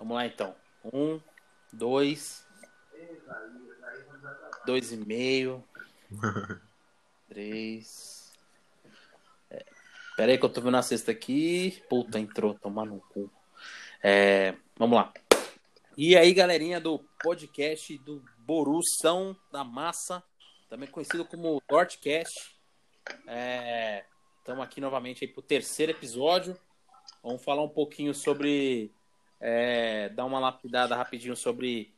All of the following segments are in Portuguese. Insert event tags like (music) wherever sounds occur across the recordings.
Vamos lá então. Um, dois, dois e meio, (laughs) três. É. Pera aí que eu tô vendo a cesta aqui. Puta, entrou, tomar no cu. É, vamos lá. E aí, galerinha do podcast do Borussão da Massa, também conhecido como Dortcast. Estamos aqui novamente aí pro terceiro episódio. Vamos falar um pouquinho sobre. É, dar uma lapidada rapidinho sobre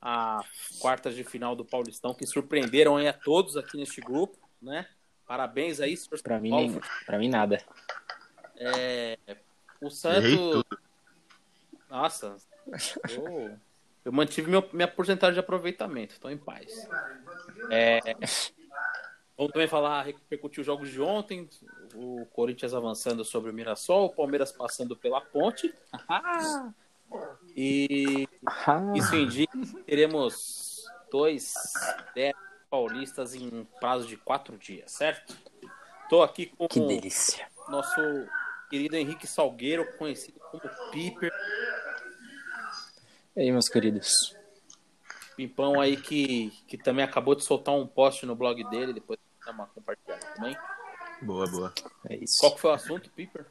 a quartas de final do Paulistão, que surpreenderam aí a todos aqui neste grupo, né? Parabéns aí, senhor Pra mim, nem, pra mim nada. É, o Santos. Nossa, eu, eu mantive meu, minha porcentagem de aproveitamento, estou em paz. É, vamos também falar, repercutir os jogos de ontem, o Corinthians avançando sobre o Mirassol, o Palmeiras passando pela ponte. E isso indica que teremos dois paulistas em prazo de quatro dias, certo? Estou aqui com Que delícia. nosso querido Henrique Salgueiro, conhecido como Piper. E aí, meus queridos? Pimpão aí que, que também acabou de soltar um post no blog dele, depois dá uma compartilhada também. Boa, boa. É isso. Qual que foi o assunto, Piper?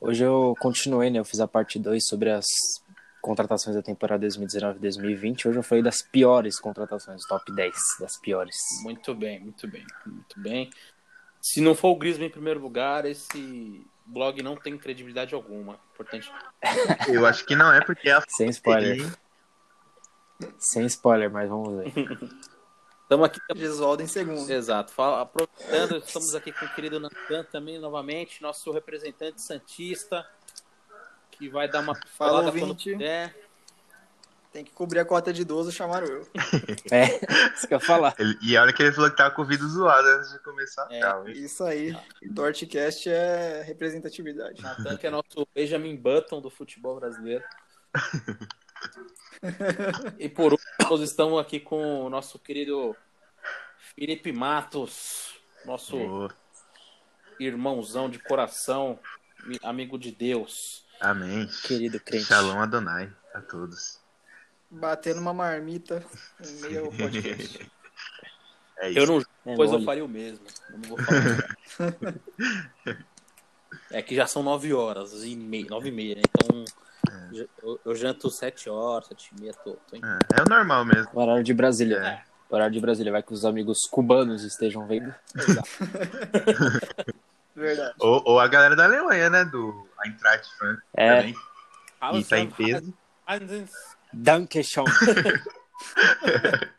Hoje eu continuei, né? Eu fiz a parte 2 sobre as contratações da temporada 2019-2020. Hoje eu falei das piores contratações, top 10 das piores. Muito bem, muito bem, muito bem. Se não for o Griezmann em primeiro lugar, esse blog não tem credibilidade alguma. Importante. (laughs) Eu acho que não é porque é a Sem spoiler. Sem spoiler, mas vamos ver. (laughs) Estamos aqui Gesualdo em segundo. Exato. Fala- aproveitando, estamos aqui com o querido Nantan também, novamente, nosso representante Santista, que vai dar uma Fala, falada quando puder. Tem que cobrir a cota de idoso, chamaram eu. (laughs) É, isso que eu ia falar. Ele- E a hora que ele falou que tava com o vídeo zoado antes de começar. É. Isso aí. Dortcast é representatividade. Natan, que é nosso Benjamin Button do futebol brasileiro. (laughs) e por último, nós estamos aqui com o nosso querido Felipe Matos, nosso Boa. irmãozão de coração, mi- amigo de Deus. Amém. Querido crente. Shalom Adonai a todos. Batendo uma marmita no meio ao podcast. (laughs) É isso. Eu não, É pois eu mole. faria o mesmo. Eu não vou falar. é que já são nove horas e meia, nove e meia, né? Então eu, eu janto sete horas, sete e meia, tô, tô em... É, é o normal mesmo. O horário de Brasília. É. O horário de Brasília. Vai que os amigos cubanos estejam vendo. (laughs) Verdade. Ou, ou a galera da Alemanha, né? Do Eintracht Frankfurt É. também. E tá em peso. Dankeschön. (laughs)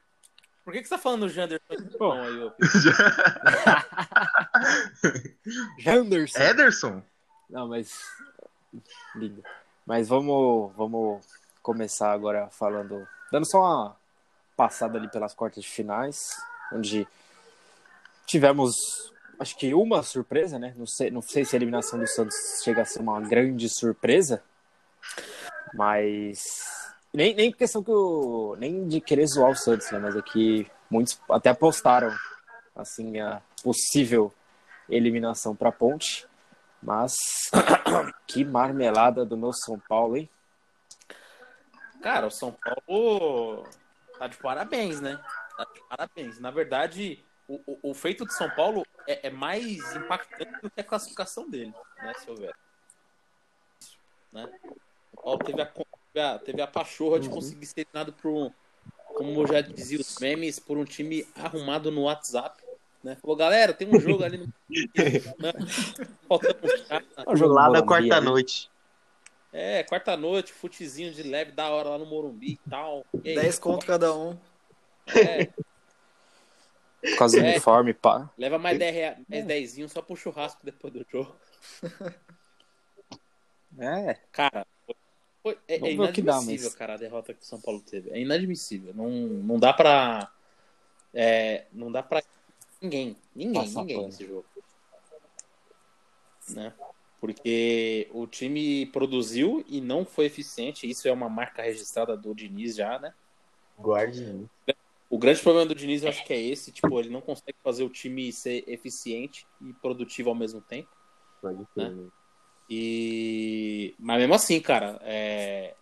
Por que, que você tá falando do Janderson? Bom. Aí, ô, (laughs) Janderson. Ederson? Não, mas. Lindo. Mas vamos, vamos começar agora falando. Dando só uma passada ali pelas quartas de finais, onde tivemos, acho que uma surpresa, né? Não sei, não sei se a eliminação do Santos chega a ser uma grande surpresa, mas. Nem, nem questão que eu. Nem de querer zoar o Santos, né? Mas é que muitos até apostaram, assim, a possível eliminação para Ponte. Mas (coughs) que marmelada do meu São Paulo, hein? Cara, o São Paulo tá de parabéns, né? Tá de parabéns. Na verdade, o, o, o feito de São Paulo é, é mais impactante do que a classificação dele, né, se houver. Né? O Paulo teve a, teve a, teve a pachorra de conseguir ser eliminado por um, como eu já dizia os memes, por um time arrumado no WhatsApp. Né? Falou, galera, tem um jogo ali no. (laughs) né? Faltando um jogo Lá da quarta-noite. É, quarta-noite, futezinho de leve, da hora lá no Morumbi e tal. E aí, 10 conto cada um. É, Por causa do É. uniforme, pá. leva mais 10 reais, mais 10 só pro churrasco depois do jogo. (laughs) É. Cara, foi, é, é dá, inadmissível, mas- cara, a derrota que o São Paulo teve. É inadmissível. Não, não dá pra. É, não dá pra ninguém. Ninguém, Passar ninguém nesse jogo. Né? Porque o time produziu e não foi eficiente. Isso é uma marca registrada do Diniz já, né? Guarde. O grande problema do Diniz eu acho que é esse, tipo, ele não consegue fazer o time ser eficiente e produtivo ao mesmo tempo. Pode Né? E. Mas mesmo assim, cara, é...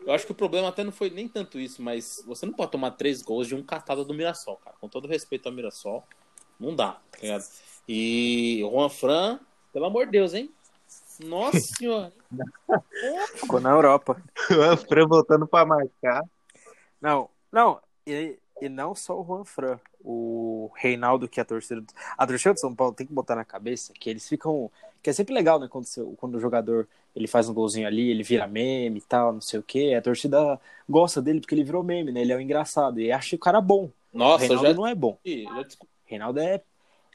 eu acho que o problema até não foi nem tanto isso, mas você não pode tomar três gols de um catado do Mirassol, cara. Com todo respeito ao Mirassol, não dá, tá ligado? E o Juan Fran, pelo amor de Deus, hein? Nossa (laughs) senhora. Ficou na Europa. O Fran voltando pra marcar. Não, não, e, e não só o Juan Fran. O Reinaldo, que é a torcida. do- A torcida do São Paulo tem que botar na cabeça que eles ficam. Que é sempre legal, né? Quando, seu- quando o jogador ele faz um golzinho ali, ele vira meme e tal, não sei o quê. A torcida gosta dele porque ele virou meme, né? Ele é o engraçado. E acha o cara bom. O Nossa, eu Reinaldo já, não é bom. já. O Reinaldo é,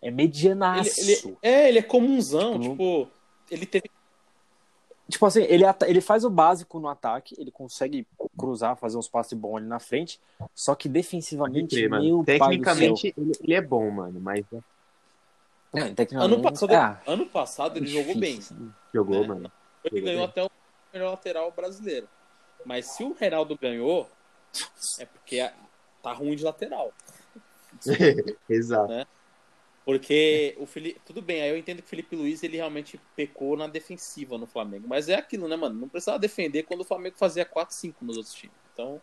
é Ele, medianaço. ele- é, ele é comunzão, Tipo, tipo, ele teve. Tipo assim, ele, ele faz o básico no ataque, ele consegue cruzar, fazer uns passes bons ali na frente, só que defensivamente, crer, meu pai do céu. Tecnicamente, ele, ele é bom, mano, mas Não, tecnicamente, Ano passado, ah, ano passado ele jogou bem. jogou, É. mano. Ele Jogou ganhou bem. até o melhor lateral brasileiro. Mas se o Reinaldo ganhou, é porque a- tá ruim de lateral. (laughs) Exato. Porque o Felipe. Tudo bem, aí eu entendo que o Felipe Luiz ele realmente pecou na defensiva no Flamengo. Mas é aquilo, né, mano? Não precisava defender quando o Flamengo fazia 4-5 nos outros times. Então.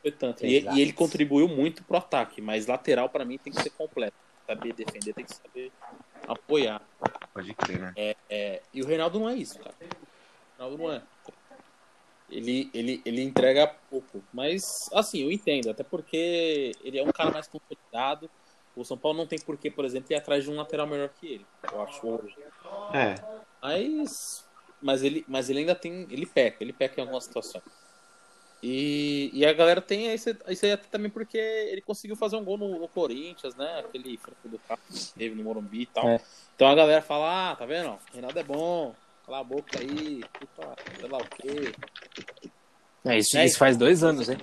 Foi tanto. E, e ele contribuiu muito pro ataque, mas lateral pra mim tem que ser completo. Saber defender, tem que saber apoiar. Pode crer, né? É, e o Reinaldo não é isso, cara. O Reinaldo não é. Ele, ele, ele entrega pouco. Mas, assim, eu entendo. Até porque ele é um cara mais consolidado. O São Paulo não tem porquê, por exemplo, ir atrás de um lateral melhor que ele. Eu acho hoje. É, Mas, mas, ele, mas ele ainda tem. Ele peca. Ele peca em algumas situações. E, e a galera tem isso, aí até também porque ele conseguiu fazer um gol no, no Corinthians, né? Aquele franco do carro que teve no Morumbi e tal. É. Então a galera fala, ah, tá vendo? ó, Reinaldo é bom, cala a boca aí, puta, sei lá o quê. É, isso, É, isso faz dois anos, hein?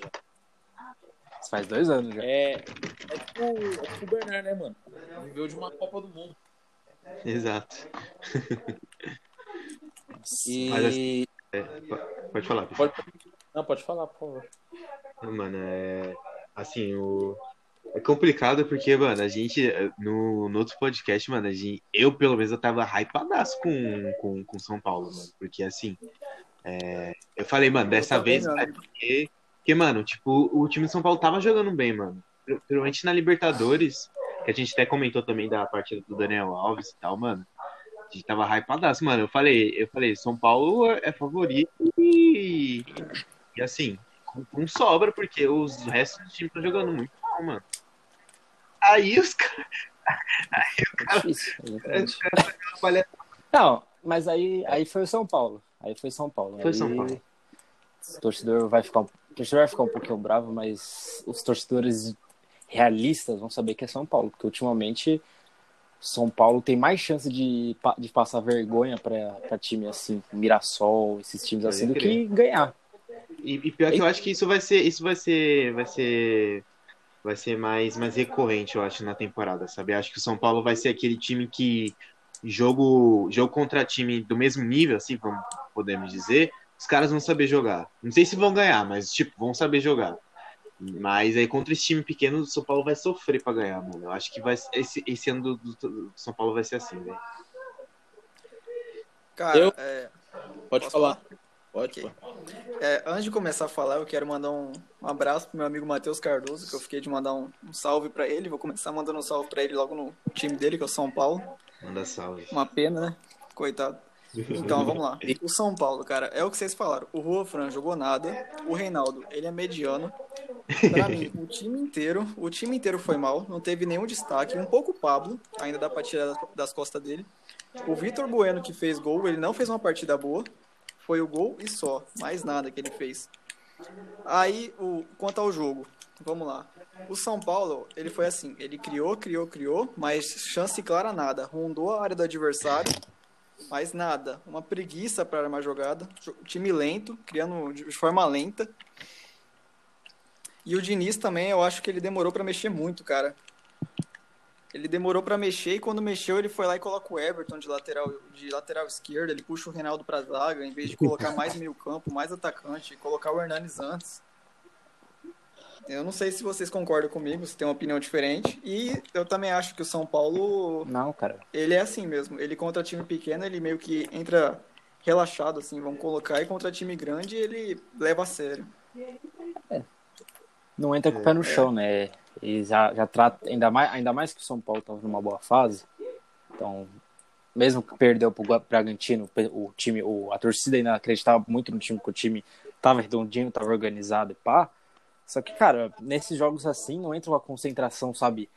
Faz dois anos já. É, é tipo, é tipo o Bernard, né, mano? Viveu de uma Copa do Mundo. exato. E. (laughs) Mas assim- É, po- pode falar, Pix. Pode... Não, pode falar, por favor. Mano, é. Assim, o. É complicado porque, mano, a gente, no, no outro podcast, mano, a gente, eu pelo menos eu tava hypadaço com, com, com São Paulo, mano. Porque, assim, é, eu falei, mano, dessa vez vai porque, porque, mano, tipo, o time de São Paulo tava jogando bem, mano. Principalmente na Libertadores, que a gente até comentou também da partida do Daniel Alves e tal, mano. A gente tava hypadaço, mano. Eu falei, eu falei, São Paulo é favorito e, e assim, com, sobra, porque os restos do time estão jogando muito mal, mano. Aí os caras. (laughs) É difícil, exatamente. Os caras olha, Não, mas aí, aí foi o São Paulo. Aí foi São Paulo. Foi Aí São Paulo. O torcedor vai ficar, um- o torcedor vai ficar um pouquinho bravo, mas os torcedores realistas vão saber que é São Paulo, porque ultimamente São Paulo tem mais chance de, de passar vergonha pra time assim, Mirassol, esses times assim, do que ganhar. E, e pior que eu acho que isso vai ser. Isso vai ser. Vai ser. Vai ser mais, mais recorrente, eu acho, na temporada, sabe? Eu acho que o São Paulo vai ser aquele time que jogo, jogo contra time do mesmo nível, assim, vamos, podemos dizer, os caras vão saber jogar. Não sei se vão ganhar, mas tipo, vão saber jogar. Mas aí contra esse time pequeno, o São Paulo vai sofrer pra ganhar, mano. Eu acho que vai, esse, esse ano do, do- do São Paulo vai ser assim, velho. Cara, Eu- é, Pode Posso falar. Pode, Ok. pô. é, antes de começar a falar, eu quero mandar um, um abraço pro meu amigo Matheus Cardoso, que eu fiquei de mandar um, um salve pra ele. Vou começar mandando um salve pra ele logo no time dele, que é o São Paulo. Manda salve. Uma pena, né? Coitado. Então, vamos lá. O São Paulo, cara, é o que vocês falaram. O Rua Fran jogou nada. O Reinaldo, ele é mediano. Pra mim, o time inteiro, o time inteiro foi mal. Não teve nenhum destaque. Um pouco o Pablo, ainda dá pra tirar das- costas dele. O Vitor Bueno, que fez gol, ele não fez uma partida boa. Foi o gol e só. Mais nada que ele fez. Aí, o, quanto ao jogo, vamos lá. O São Paulo, ele foi assim, ele criou, criou, criou, mas chance clara nada. Rondou a área do adversário, mas nada. Uma preguiça para armar jogada. Jo- Time lento, criando de forma lenta. E o Diniz também, eu acho que ele demorou para mexer muito, cara. Ele demorou para mexer e quando mexeu ele foi lá e coloca o Everton de lateral, de lateral esquerda. Ele puxa o Reinaldo pra zaga, em vez de colocar mais meio campo, mais atacante, colocar o Hernanes antes. Eu não sei se vocês concordam comigo, se tem uma opinião diferente. E eu também acho que o São Paulo, Não, cara. ele é assim mesmo. Ele contra time pequeno, ele meio que entra relaxado, assim, vamos colocar. E contra time grande, ele leva a sério. Não entra com o pé no chão, né? E já, já trata, ainda mais, ainda mais que o São Paulo estava numa boa fase. Então, mesmo que perdeu pro Gua- Bragantino, o time, o, a torcida ainda acreditava muito no time, que o time tava redondinho, tava organizado e pá. Só que, cara, nesses jogos assim, não entra uma concentração, sabe?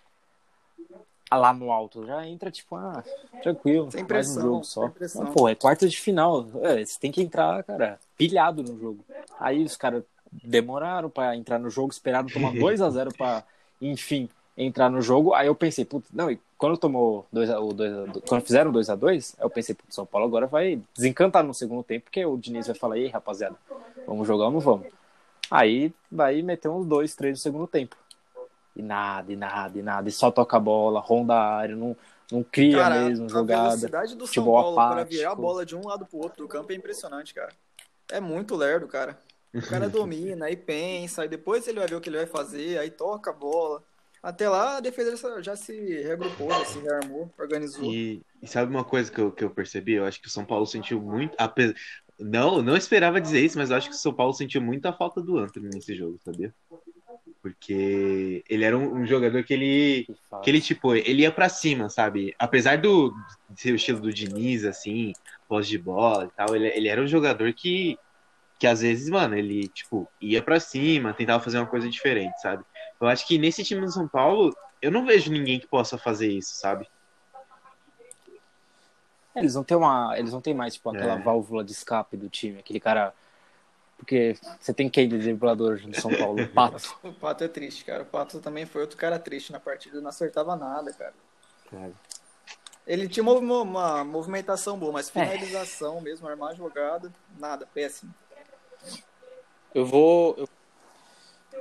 Lá no alto. Já entra, tipo, ah, tranquilo, Sem mais um pressão, jogo só. sem pressão. Não, pô, é quarta de final. É, você tem que entrar, cara, pilhado no jogo. Aí os caras demoraram pra entrar no jogo, esperaram tomar (laughs) 2 a 0 pra, enfim, entrar no jogo. Aí eu pensei, putz, não, e quando tomou 2 a, o 2 a, quando fizeram 2 a 2 eu pensei, putz, São Paulo agora vai desencantar no segundo tempo, porque o Diniz vai falar, ei, rapaziada, vamos jogar ou não vamos? Aí vai meter uns 2, 3 no segundo tempo. E nada, e nada, e nada. E só toca a bola, ronda a área, não, não cria Cara, mesmo a jogada. velocidade do São futebol Paulo para virar a bola de um lado pro outro do campo é impressionante, cara. É muito lerdo, cara. O cara (laughs) domina, aí pensa, aí depois ele vai ver o que ele vai fazer, aí toca a bola. Até lá a defesa já- já se reagrupou, já se rearmou, organizou. E, e sabe uma coisa que eu, que eu percebi? Eu acho que o São Paulo sentiu muito. Não, não esperava dizer isso, mas eu acho que o São Paulo sentiu muita falta do Antony nesse jogo, sabia? Porque ele era um, um jogador que ele. Que ele, tipo, ele ia pra cima, sabe? Apesar do de ser o estilo do Diniz, assim, pós de bola e tal, ele, ele era um jogador que, que às vezes, mano, ele, tipo, ia pra cima, tentava fazer uma coisa diferente, sabe? Eu acho que nesse time do São Paulo, eu não vejo ninguém que possa fazer isso, sabe? É, Eles não têm uma, eles não têm mais tipo aquela É. válvula de escape do time, aquele cara porque você tem quem de driblador no São Paulo, o Pato. (laughs) O Pato é triste, cara. O Pato também foi outro cara triste na partida, não acertava nada, cara. Ele tinha uma, uma- movimentação boa, mas É. finalização mesmo, armar a jogada, nada, péssimo. Eu vou, eu,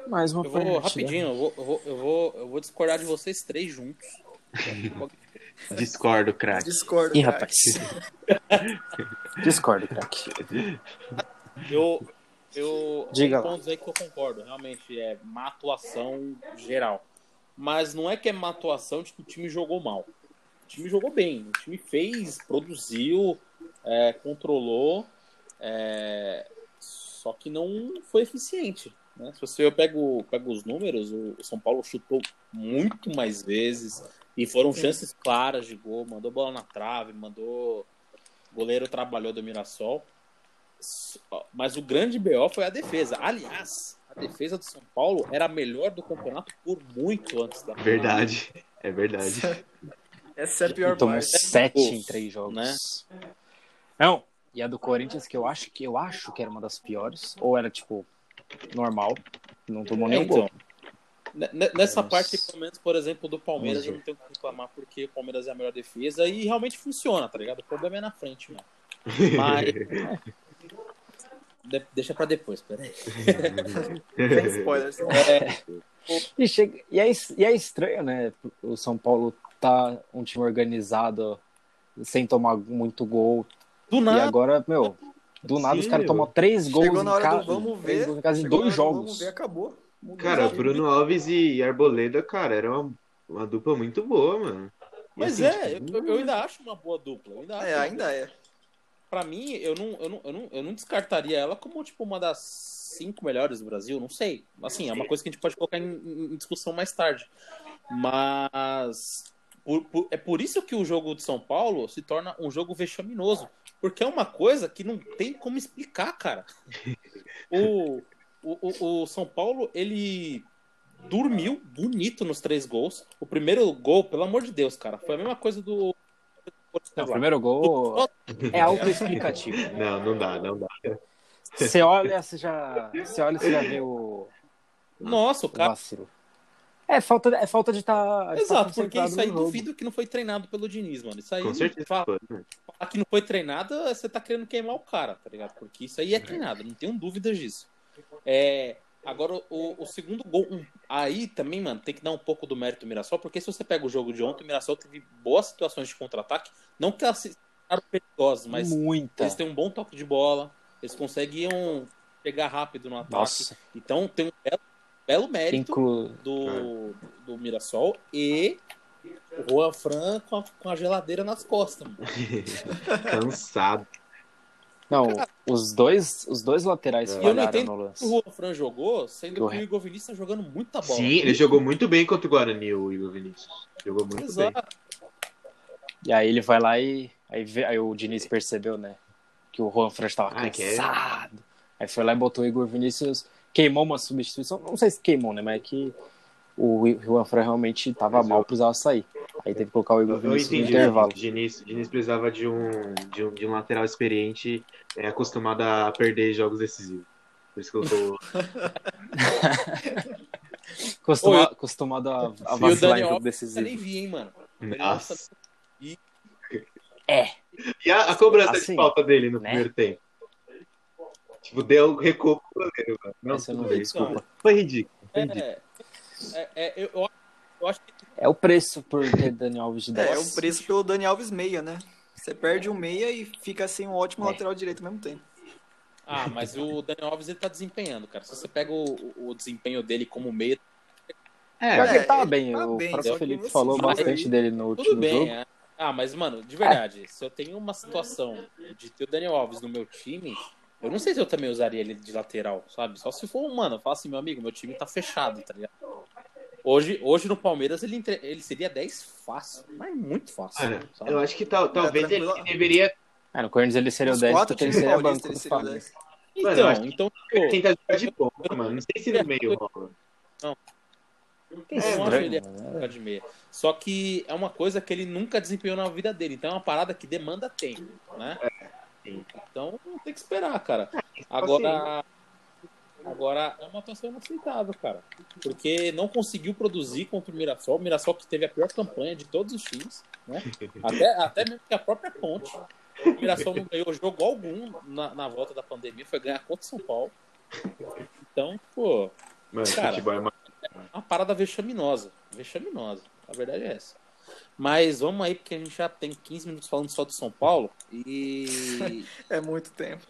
Mais uma eu vou partida. rapidinho, eu vou, eu, vou, eu, vou, eu vou discordar de vocês três juntos. (laughs) Discordo, craque. Discordo, Ih, rapaz. (laughs) Discordo, craque. Eu, eu Diga pontos aí que eu concordo, realmente é má atuação geral. Mas não é que é má atuação de que o time jogou mal. O time jogou bem, o time fez, produziu, é, controlou, é, só que não foi eficiente. né? Se você eu pego, pego os números, o São Paulo chutou muito mais vezes e foram Sim. chances claras de gol, mandou bola na trave, mandou. O goleiro trabalhou do Mirassol. Mas o grande BO foi a defesa. Aliás, a defesa do São Paulo era a melhor do campeonato por muito antes da Verdade. É verdade. Essa é a pior tomou parte. sete em três jogos. né? Não. E a do Corinthians, que eu acho que eu acho que era uma das piores, ou era tipo normal, não tomou É, nenhum então, gol. Nessa Nossa. parte, pelo menos, por exemplo, do Palmeiras, eu não tenho o que reclamar porque o Palmeiras é a melhor defesa e realmente funciona, tá ligado? O problema é na frente, mano. Mas. (laughs) De- deixa pra depois, peraí. (laughs) Sem spoilers. É, E, chega, e, é, es- e é estranho, né? O São Paulo tá um time organizado, sem tomar muito gol. do E nada. agora, meu, do nada os Sim, caras meu. tomam três gols Chegou em na hora casa, do vamos ver. em casa em dois jogos. Vamos ver, acabou. Cara. Bruno Alves e Arboleda, cara, era uma, uma dupla muito boa, mano. Mas assim, é, tipo, eu, eu ainda acho uma boa dupla. Ainda É, ainda é. Pra mim, eu não, eu, não, eu, não, eu não descartaria ela como tipo uma das cinco melhores do Brasil, não sei. Assim, é uma coisa que a gente pode colocar em, em discussão mais tarde. Mas por- por- é por isso que o jogo de São Paulo se torna um jogo vexaminoso. Porque é uma coisa que não tem como explicar, cara. (laughs) O, o, o, o São Paulo, ele dormiu bonito nos três gols. O primeiro gol, pelo amor de Deus, cara, foi a mesma coisa do. Não, o primeiro gol é autoexplicativo. Não, não dá, não dá. Você olha, você já, você olha, você já vê o, Nossa, o cara vacilo. É falta, é falta de estar. Exato, porque isso aí duvido que não foi treinado pelo Diniz, mano. Isso aí, Com certeza. fala, né? falar que não foi treinado, você tá querendo queimar o cara, tá ligado? Porque isso aí é treinado, não tenho dúvidas disso. É, agora, o, o segundo gol, um, aí também, mano, tem que dar um pouco do mérito do Mirassol, porque se você pega o jogo de ontem, o Mirassol teve boas situações de contra-ataque, não que elas se- eram perigosas, mas Muita. eles têm um bom toque de bola, eles conseguiam pegar rápido no ataque. Nossa. Então tem um belo belo mérito Inclu... do, do Mirassol e o Juan Fran com a, com a geladeira nas costas. (laughs) Cansado. Não, os dois, os dois laterais E eu não falharam entendo no O lance. Juan Fran jogou, sendo que o. Igor Vinícius tá jogando muita bola. Sim, ele jogou muito bem contra o Guarani, o Igor Vinícius. Jogou muito bem. Exato. E aí ele vai lá e aí, vê- aí o Diniz percebeu, né? Que o Juan Fran estava Ah, é? cansado. Aí foi lá e botou o Igor Vinícius, queimou uma substituição. Não sei se queimou, né? Mas é que o Juan Fran realmente estava mal, precisava sair. Aí teve que colocar o Igor Vinícius no intervalo. Diniz, Diniz precisava de um, de um, de um lateral experiente é, acostumado a perder jogos decisivos. Por isso que eu tô. (laughs) Ô, eu- acostumado a, a E o vacilar em jogo Alves eu decisivo. nem vi, hein, mano. Nossa. É, E a, a cobrança Assim, de falta dele no né? primeiro tempo? Tipo, deu recuo pro goleiro, mano. Não, não vi, desculpa. Foi ridículo. Foi ridículo. É, é, é, eu, eu, acho que É o preço por ter Daniel Alves de 10. É, o preço pelo Dani Alves meia, né? Você perde um meia e fica sem um ótimo É. lateral direito ao mesmo tempo. Ah, mas o Daniel Alves ele tá desempenhando, cara. Se você pega o, o- desempenho dele como meia, É, Pior que ele tava ele bem, tá o bem, próprio Felipe falou bastante aí- dele no tudo último bem. jogo. é. Ah, mas, mano, de verdade, se eu tenho uma situação de ter o Daniel Alves no meu time, eu não sei se eu também usaria ele de lateral, sabe? Só se for um, mano, eu falo assim, meu amigo, meu time tá fechado, tá ligado? Hoje, hoje no Palmeiras ele, entre- ele seria 10 fácil, mas muito fácil. Cara, sabe? eu acho que tal, talvez ele tranquilo. deveria Ah, no Corinthians ele seria o Os 10 quatro ele seria banco ele do seria o Flamengo. Mano, Então, então, pô, tentar jogar de ponta, mano. Não sei se no meio rola. eu não Estranho, ele né? jogar de meia. Só que é uma coisa que ele nunca desempenhou na vida dele. Então é uma parada que demanda tempo, né? sim. Então tem que esperar, cara. Agora, agora é uma atuação inaceitável, cara. Porque não conseguiu produzir contra o Mirassol. O Mirassol que teve a pior campanha de todos os times, né? (laughs) Até, até mesmo que a própria Ponte. O Mirassol não ganhou jogo algum na, na volta da pandemia. Foi ganhar contra o São Paulo. Então, pô, Mano, Cara, é uma... uma parada vexaminosa. Vexaminosa. A verdade é essa. Mas vamos aí, porque a gente já tem 15 minutos falando só do São Paulo. E. É muito tempo.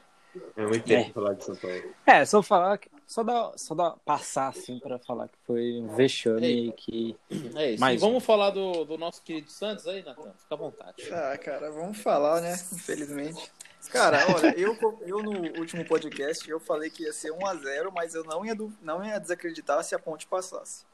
é muito tempo falar de São Paulo. É, só falar que. Só dar, só dar passar assim pra falar que foi um vexame e que. É isso. Mais e vamos falar do, do nosso querido Santos aí, Natan? Fica à vontade. Ah, cara, vamos falar, né? Infelizmente. Cara, olha, eu, eu no último podcast eu falei que ia ser 1x0, mas eu não ia, não ia desacreditar se a ponte passasse.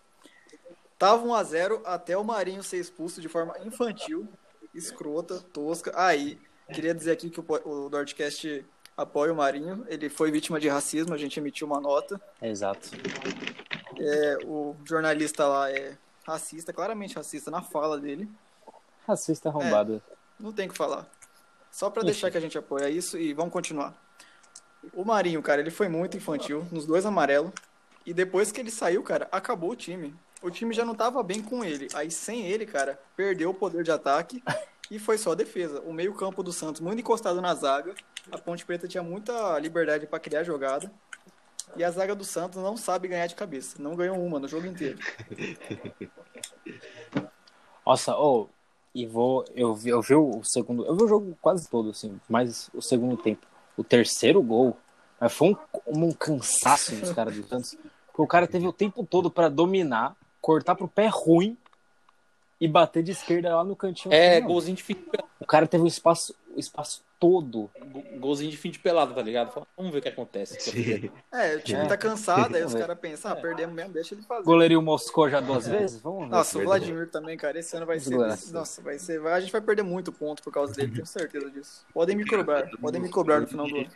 Tava 1x0 até o Marinho ser expulso de forma infantil, escrota, tosca. Aí, queria dizer aqui que o, o Dortcast apoia o Marinho. Ele foi vítima de racismo, a gente emitiu uma nota. Exato. É, o jornalista lá é racista, claramente racista na fala dele. Racista arrombado. Não tem o que falar. Só Enfim. deixar que a gente apoia isso e vamos continuar. O Marinho, cara, ele foi muito infantil nos dois amarelos. E depois que ele saiu, cara, acabou o time. O time já não tava bem com ele. Aí sem ele, cara, perdeu o poder de ataque e foi só defesa. O meio-campo do Santos muito encostado na zaga. A Ponte Preta tinha muita liberdade pra criar jogada. E a zaga do Santos não sabe ganhar de cabeça. Não ganhou uma no jogo inteiro. (laughs) Nossa, ô, e vou. Eu vi, eu vi o segundo. Eu vi o jogo quase todo, assim, mas o segundo tempo. O terceiro gol. Mas foi um, um cansaço dos caras do Santos. Porque o cara teve o tempo todo pra dominar, cortar pro pé ruim e bater de esquerda lá no cantinho. É, Não, golzinho de fim de pelada. O cara teve o espaço, o espaço todo. Go- Golzinho de fim de pelada, tá ligado? Vamos ver o que acontece. Sim. É, o time É. tá cansado, aí os ver. caras pensam, ah, perdemos mesmo, deixa ele fazer. Goleirinho moscou já duas vezes? Vamos ver. Nossa, o. Vladimir também, cara, esse ano vai ser. Desgraça. Nossa, vai ser. vai- A gente vai perder muito ponto por causa dele, tenho certeza disso. Podem me (laughs) cobrar, podem me cobrar no final do ano.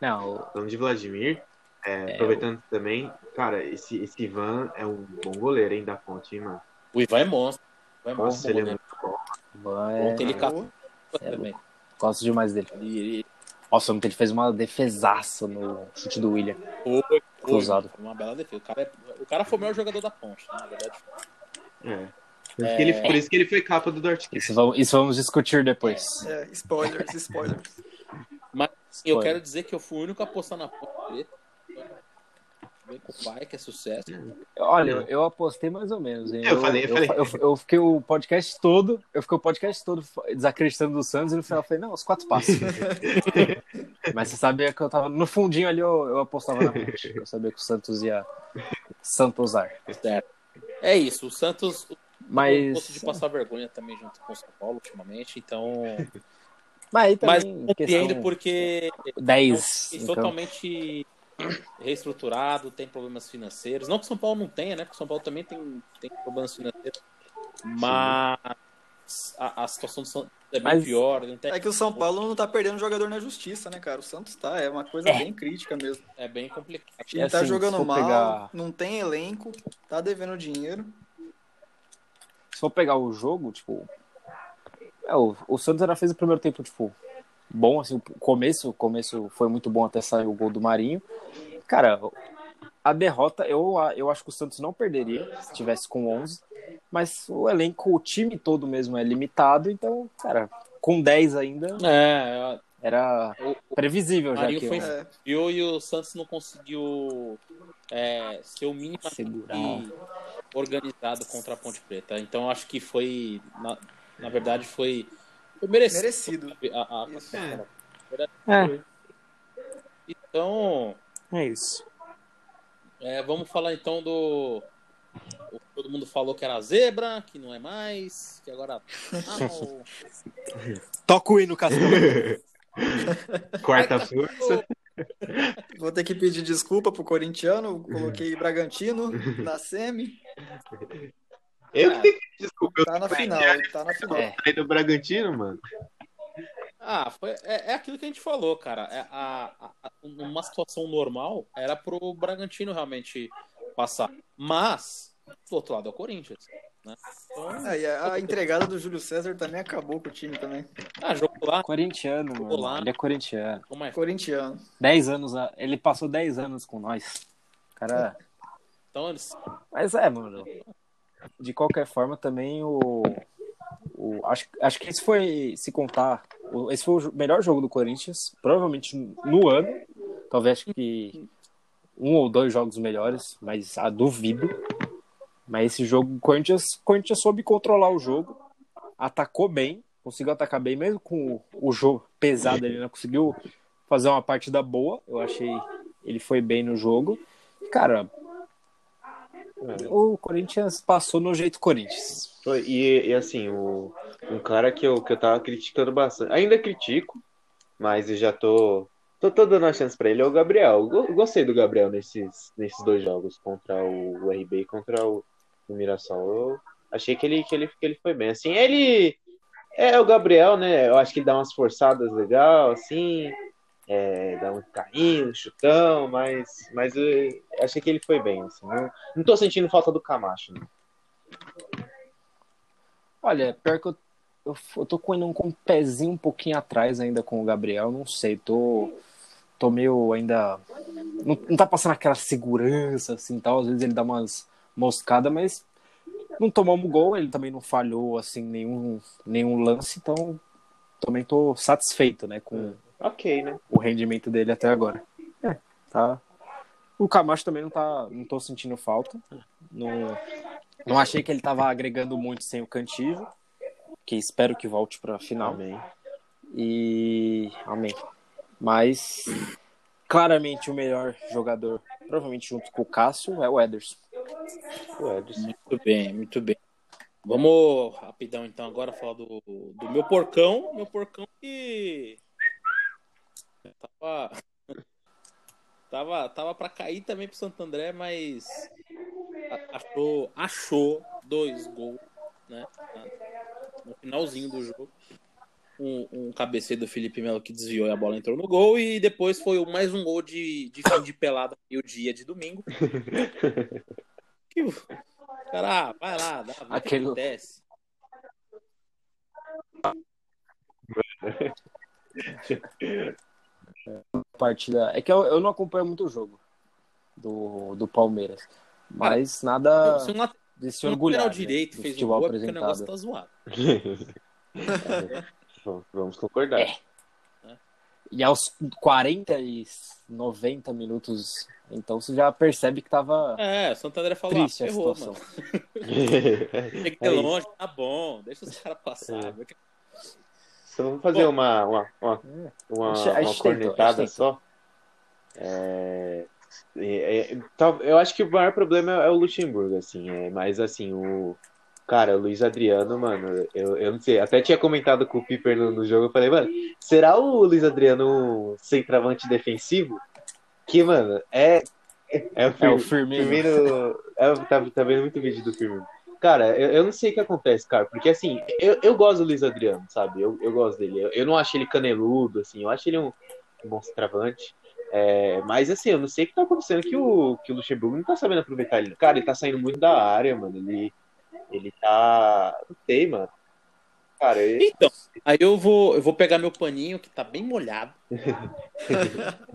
Não, o- Falando de Vladimir, é, aproveitando também, cara, esse, esse Ivan é um bom goleiro, hein, da ponte, hein, mano. O Ivan é monstro. O Ivan é Nossa, monstro. ele é muito bom. Ivan é- Ontem ele Pô, captou também. gosto demais dele. Ele, ele Nossa, ontem ele fez uma defesaça no chute do William. foi, foi, Cruzado. foi uma bela defesa. O cara, é- o cara foi o melhor jogador da ponte, né, na verdade. É. Por, isso que ele, por isso que ele foi capa do Dortmund. Isso vamos, isso vamos discutir depois. É, spoilers, spoilers. Eu Spoiler. quero dizer que eu fui o único a apostar na ponte preta. Vem com o pai, que é sucesso. Olha, eu apostei mais ou menos. hein? Eu falei, eu falei. Eu, eu fiquei o podcast todo, eu fiquei o podcast todo desacreditando do Santos e no final eu falei, não, os quatro passos. (laughs) Mas você sabia que eu tava no fundinho ali, eu, eu apostava na ponte. Eu sabia que o Santos ia, Santosar. Certo. É isso, o Santos Mas. gosto de passar vergonha também junto com o São Paulo ultimamente, então. Mas aí Mas também. compreendo questão porque 10. é então. totalmente reestruturado, tem problemas financeiros. Não que o São Paulo não tenha, né? Porque o São Paulo também tem, tem problemas financeiros. Mas a, a situação do Santos é bem Mas- pior. Não tem- É que o São Paulo não tá perdendo jogador na justiça, né, cara? O Santos tá, é uma coisa bem crítica mesmo. É bem complicado. O time É tá assim, jogando se for mal, pegar- não tem elenco, tá devendo dinheiro. Se for pegar o jogo, tipo. é, o, o Santos ainda fez o primeiro tempo, tipo, bom, assim, o começo, o começo foi muito bom até sair o gol do Marinho. Cara, a derrota, eu, eu acho que o Santos não perderia se tivesse com 11, mas o elenco, o time todo mesmo é limitado, então, cara, com 10 ainda É, era o, previsível o já Marinho que foi eu- É, viu e o Santos não conseguiu é, ser o mínimo organizado contra a Ponte Preta. Então acho que foi, na, na verdade, foi, foi merecido. merecido. A, a, Isso. a- É. foi. Então, É isso. é, vamos falar então do. o que Todo mundo falou que era zebra, que não é mais, que agora. (laughs) Não. Toca o hino, Castor. (laughs) Quarta força. Vou ter que pedir desculpa pro corintiano, coloquei Bragantino na semi, Eu que tenho que pedir desculpa. Eu tá na final, tá na final. É. saí do Bragantino, mano. Ah, foi, é, é aquilo que a gente falou, cara. É, a, a- a- numa situação normal, era pro Bragantino realmente passar. Mas, do outro lado é o Corinthians. Né? Então, Aí a, a entregada do Júlio César também acabou com o time também. ah, jogo lá, Corintiano, mano. Olá. Ele é corintiano. como é? Corintiano. 10 anos, a- ele passou 10 anos com nós. Cara. Então eles. Mas é, mano. De qualquer forma, também o. o acho, acho que esse foi, se contar, o- esse foi o melhor jogo do Corinthians, provavelmente no ano. Talvez que um ou dois jogos melhores, mas a duvido. Mas esse jogo, o Corinthians, o Corinthians soube controlar o jogo, atacou bem, conseguiu atacar bem, mesmo com o, o jogo pesado, ele não conseguiu fazer uma partida boa. Eu achei ele foi bem no jogo. Cara, o Corinthians passou no jeito Corinthians. E, e, assim, o, um cara que eu, que eu tava criticando bastante. Ainda critico, mas eu já tô. Tô, tô dando a chance pra ele. É o Gabriel. Gostei do Gabriel nesses, nesses dois jogos, contra o, o RB e contra o, o Mirassol. Eu achei que ele, que, ele, que ele foi bem. Assim, ele. É o Gabriel, né? Eu acho que ele dá umas forçadas legal, assim. É, dá um carrinho, um chutão, mas, mas eu achei que ele foi bem. Assim, não, não tô sentindo falta do Camacho, né? Olha, pior que eu, eu, eu tô com, indo com um pezinho um pouquinho atrás ainda com o Gabriel, não sei, tô, tô meio ainda. Não, não tá passando aquela segurança assim tal, às vezes ele dá umas moscadas, mas não tomamos gol, ele também não falhou assim nenhum, nenhum lance, então também tô satisfeito, né, com Ok, né? o rendimento dele até agora. É, tá. O Camacho também não tá, não tô sentindo falta. Não, não achei que ele tava agregando muito sem o Cantillo, que espero que volte para final. Amém. E amém. Mas claramente o melhor jogador, provavelmente junto com o Cássio, é o Ederson. O Ederson. Muito bem, muito bem. Vamos rapidão então agora falar do, do meu porcão. Meu porcão que. Tava. Tava, tava pra cair também pro Santo André, mas achou, achou dois gols, né? No finalzinho do jogo. Um, um cabeceio do Felipe Melo que desviou e a bola entrou no gol. E depois foi mais um gol de, de fim de pelada e o dia de domingo. (laughs) Que o cara, ah, vai lá, dá, o que Aquele- acontece. (laughs) Partida. É que eu, eu não acompanho muito o jogo do, do Palmeiras. Mas nada Se um lateral de se se orgulhar lateral né, direito fez um futebol gol, é porque o apresentado. negócio tá zoado. (laughs) Vamos- Vamos concordar. É. E aos 40 e 90 minutos, então você já percebe que tava É, o Santo André falou, triste ah, a ferrou, situação. mano. (laughs) Tem que ter É isso. longe, tá bom, deixa os caras passar. É. Só vamos fazer Bom. uma, uma, uma, É. uma, uma cornetada só. É, É, é, tal- eu acho que o maior problema é o Luxemburgo, assim, é, mas assim, o cara, o Luiz Adriano, mano, eu, eu não sei, até tinha comentado com o Piper no, no jogo, eu falei, mano, será o Luiz Adriano um centroavante defensivo? Que, mano, é é o, É o Fir- Firmino. Firmino, é, tá, tá vendo muito vídeo do Firmino. Cara, eu, eu não sei o que acontece, cara, porque assim, eu, eu gosto do Luiz Adriano, sabe? Eu, eu gosto dele. Eu, eu não acho ele caneludo, assim, eu acho ele um, um bom centroavante. É, mas assim, eu não sei o que tá acontecendo que o, que o Luxemburgo não tá sabendo aproveitar ele. Cara, ele tá saindo muito da área, mano. Ele, ele tá. Não sei, mano. Cara. Então, aí eu vou, eu vou pegar meu paninho que tá bem molhado. (laughs)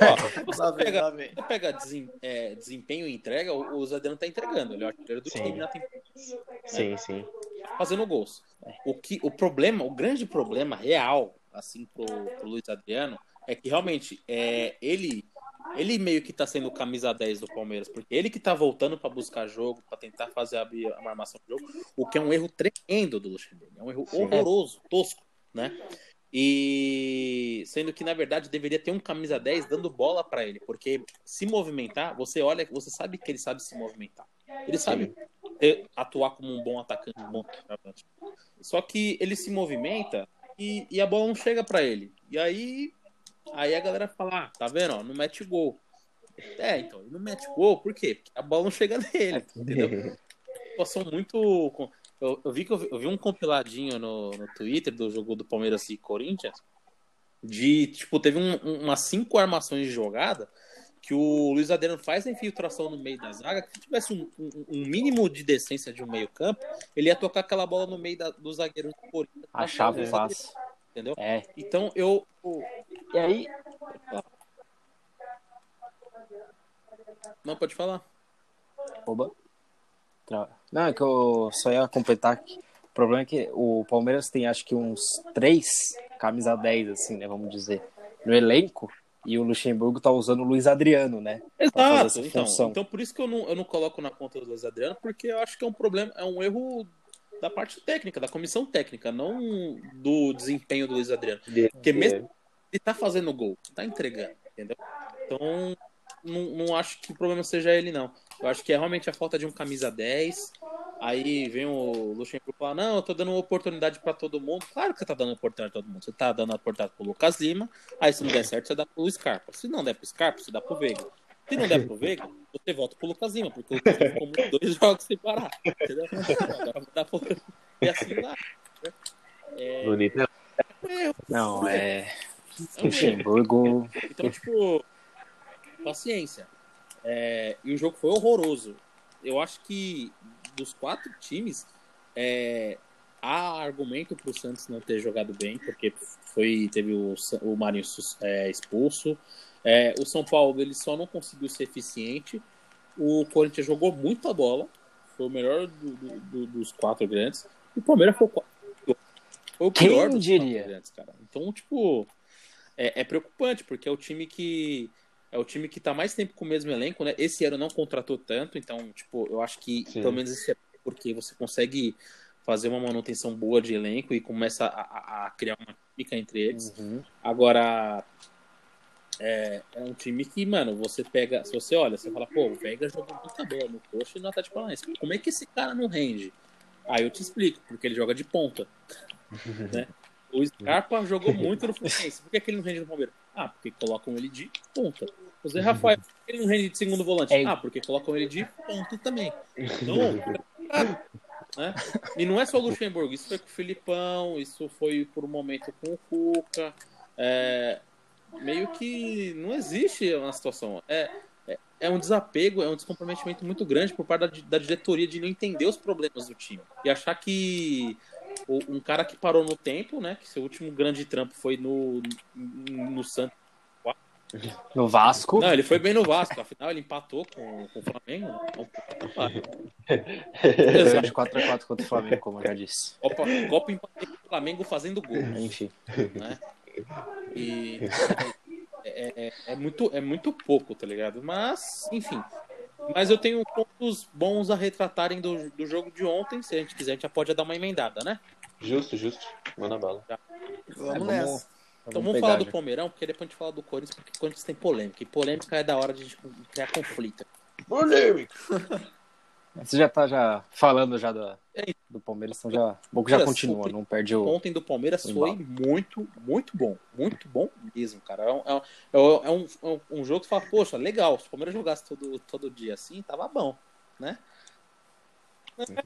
Ó, você Lá pega, vem. você pega desem- é, desempenho e entrega, o, o Zadeano tá entregando. Ele é o artilheiro do Sim. time na temporada, sim, sim. fazendo gols. O, que, o problema, o grande problema real, assim, pro, pro Luiz Adriano, é que realmente é, ele, ele meio que tá sendo o camisa 10 do Palmeiras, porque ele que tá voltando pra buscar jogo, pra tentar fazer abrir uma armação do jogo, o que é um erro tremendo do Luxemburgo. É um erro Sim. horroroso, tosco, né? E sendo que na verdade deveria ter um camisa 10 dando bola pra ele, porque se movimentar, você olha, você sabe que ele sabe se movimentar. Ele sabe ter- atuar como um bom atacante, um bom atacante. Só que ele se movimenta e, e a bola não chega pra ele. E aí, aí a galera fala: ah, tá vendo? Ó, não mete gol. É, então, ele não mete gol, por quê? Porque a bola não chega nele, (laughs) entendeu? Situação muito. Eu, eu vi que eu vi, eu vi um compiladinho no, no Twitter do jogo do Palmeiras e Corinthians. De, tipo, teve um- um- umas cinco armações de jogada que o Luiz Adriano faz a infiltração no meio da zaga, que se tivesse um, um- um mínimo de decência de um meio campo, ele ia tocar aquela bola no meio da, do zagueiro do Corinthians. Achava Luiz fácil. Entendeu? É. Então eu. E aí, Não, pode falar. Oba. Não, é que eu só ia completar que o problema é que o Palmeiras tem acho que uns três camisa 10, assim, né? Vamos dizer, no elenco. E o Luxemburgo tá usando o Luiz Adriano, né? Exato. Então, então por isso que eu não, eu não coloco na conta do Luiz Adriano, porque eu acho que é um problema, é um erro da parte técnica, da comissão técnica, não do desempenho do Luiz Adriano. Porque mesmo ele tá fazendo gol, tá entregando, entendeu? Então, não, não acho que o problema seja ele, não. Eu acho que é realmente a falta de um camisa 10. Aí vem o Luxemburgo falar: Não, eu tô dando oportunidade pra todo mundo. Claro que você tá dando oportunidade pra todo mundo. Você tá dando oportunidade pro Lucas Lima. Aí, se não der certo, você dá pro Scarpa. Se não der pro Scarpa, você dá pro Veiga. Se não der pro Veiga, você volta pro Lucas Lima, porque o Lucas Lima ficou muito dois jogos sem parar. Entendeu? Agora vai dar pro... E assim lá. É, Bonito. é Não, é. é um erro. Luxemburgo. Então, tipo, paciência. É, e o jogo foi horroroso. Eu acho que dos quatro times, é, há argumento para o Santos não ter jogado bem, porque foi teve o, o Marinho é, expulso. É, o São Paulo ele só não conseguiu ser eficiente. O Corinthians jogou muita bola, foi o melhor do- do- do- dos quatro grandes. E o Palmeiras foi foi o Quem pior dos diria? quatro grandes, cara. Então, tipo, é, é preocupante, porque é o time que é o time que tá mais tempo com o mesmo elenco, né? Esse ano não contratou tanto, então, tipo, eu acho que Sim. pelo menos isso é porque você consegue fazer uma manutenção boa de elenco e começa a, a- a criar uma química entre eles. Uhum. Agora, é, é um time que, mano, você pega, se você olha, você fala, pô, o Veiga jogou muita bola no coxa e no Atlético Paranaense. Como é que esse cara não rende? Aí eu te explico, porque ele joga de ponta. né? O Scarpa jogou muito no Fluminense. Por que, que ele não rende no Palmeiras? Ah, porque colocam ele de ponta. O Zé Rafael, por que ele não rende de segundo volante? É. Ah, porque colocam ele de ponta também. Então, (laughs) né? E não é só o Luxemburgo, isso foi com o Filipão, isso foi por um momento com o Cuca. É, meio que não existe uma situação. É, é, é um desapego, é um descomprometimento muito grande por parte da, da diretoria de não entender os problemas do time. E achar que o- um cara que parou no tempo, né? Que seu último grande trampo foi no, no Santos. No Vasco. Não, ele foi bem no Vasco, afinal ele empatou com, com o Flamengo. Ganhou de 4x4 contra o Flamengo, como eu já disse. Copa, Copa empatei com o Flamengo fazendo gol. Enfim. né? E é, é, é muito, é muito pouco, tá ligado? Mas, enfim. Mas eu tenho pontos bons a retratarem do, do jogo de ontem. Se a gente quiser, a gente já pode dar uma emendada, né? Justo, justo. Manda bala. Vamos É, nessa. Então vamos, falar do Palmeirão, porque depois a gente fala do Corinthians, porque o Corinthians tem polêmica. E polêmica é da hora de criar conflito. Polêmica! Você já tá já falando já do, do Palmeiras, então já, bom que já continua, não perde o. Ontem do Palmeiras foi muito, muito bom. Muito bom mesmo, cara. É um, é um, é um, é um jogo que você fala, poxa, legal, se o Palmeiras jogasse todo, todo dia assim, tava bom, né?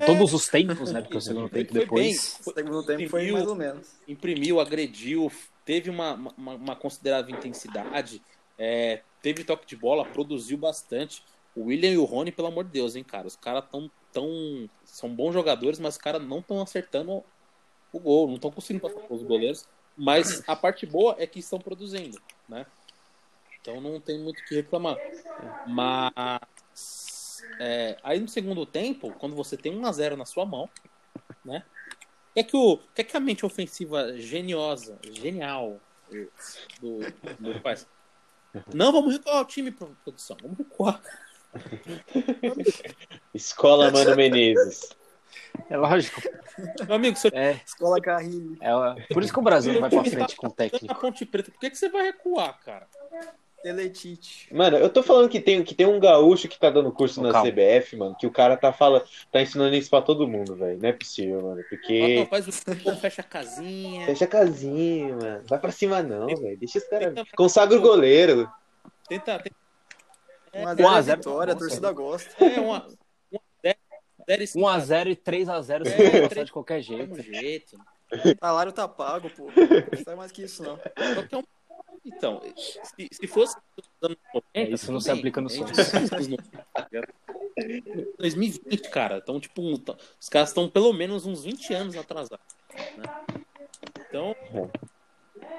Todos os tempos, né? Porque o segundo tempo depois. o segundo tempo foi mais ou menos. Imprimiu, agrediu, teve uma, uma, uma considerável intensidade, é, teve toque de bola, produziu bastante. O William e o Rony, pelo amor de Deus, hein, cara. Os caras tão, tão. São bons jogadores, mas os caras não estão acertando o gol, não estão conseguindo passar com os goleiros. Mas a parte boa é que estão produzindo, né? Então não tem muito o que reclamar. Mas é, aí no segundo tempo, quando você tem 1 a 0 na sua mão, né? É que o é que a mente ofensiva geniosa, genial do, do faz? Não, vamos recuar o time, produção. Vamos recuar. Escola Mano Menezes. É lógico. Meu amigo, você... é, Escola Carrilho. É, por isso que o Brasil não vai pra frente com o técnico. Na Ponte Preta, por que, que você vai recuar, cara? Teletite. Mano, eu tô falando que tem, que tem um gaúcho que tá dando curso na Calma. CBF, mano, que o cara tá falando, tá ensinando isso pra todo mundo, velho. Não é possível, mano. Porque. não, faz o fecha a casinha. Fecha a casinha, mano. Vai pra cima não, velho. Deixa os caras. Consagra o goleiro. Tenta, tenta. É, 1 a 1 0 a é 0 vitória, a torcida gosta. É uma. uma zero, zero e 1x0 e 3x0 você É, três- de qualquer jeito. mesmo jeito. Salário tá pago, pô. Não sai mais que isso, não. Só que é um- Então, se, se fosse nos anos 90, É, isso não se aplica no A gente- Santos. 2020, cara. Então, tipo, um- os caras estão pelo menos uns 20 anos atrasados. Né? Então,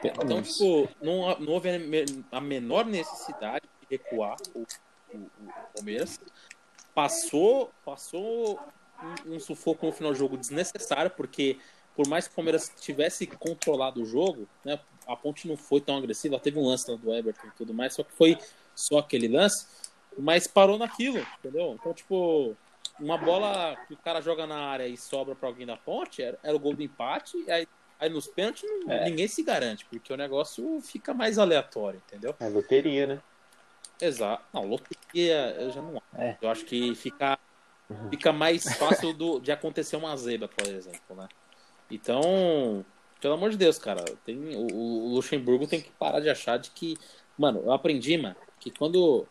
então tipo, não, não houve a me- a menor necessidade de recuar o, o- o Palmeiras. Passou, passou um, um sufoco no final do jogo desnecessário, porque por mais que o Palmeiras tivesse controlado o jogo, né, a ponte não foi tão agressiva, teve um lance lá do Everton e tudo mais, só que foi só aquele lance, mas parou naquilo, entendeu? Então, tipo, uma bola que o cara joga na área e sobra pra alguém da ponte, era, era o gol do empate, e aí, aí nos pênaltis não- É. ninguém se garante, porque o negócio fica mais aleatório, entendeu? É loteria, né? Exato. Não, loteria eu já não acho. É. Eu acho que fica, fica mais fácil do, de acontecer uma zebra, por exemplo, né? Então, pelo amor de Deus, cara, tem, o, o Luxemburgo tem que parar de achar de que. Mano, eu aprendi, mano, que quando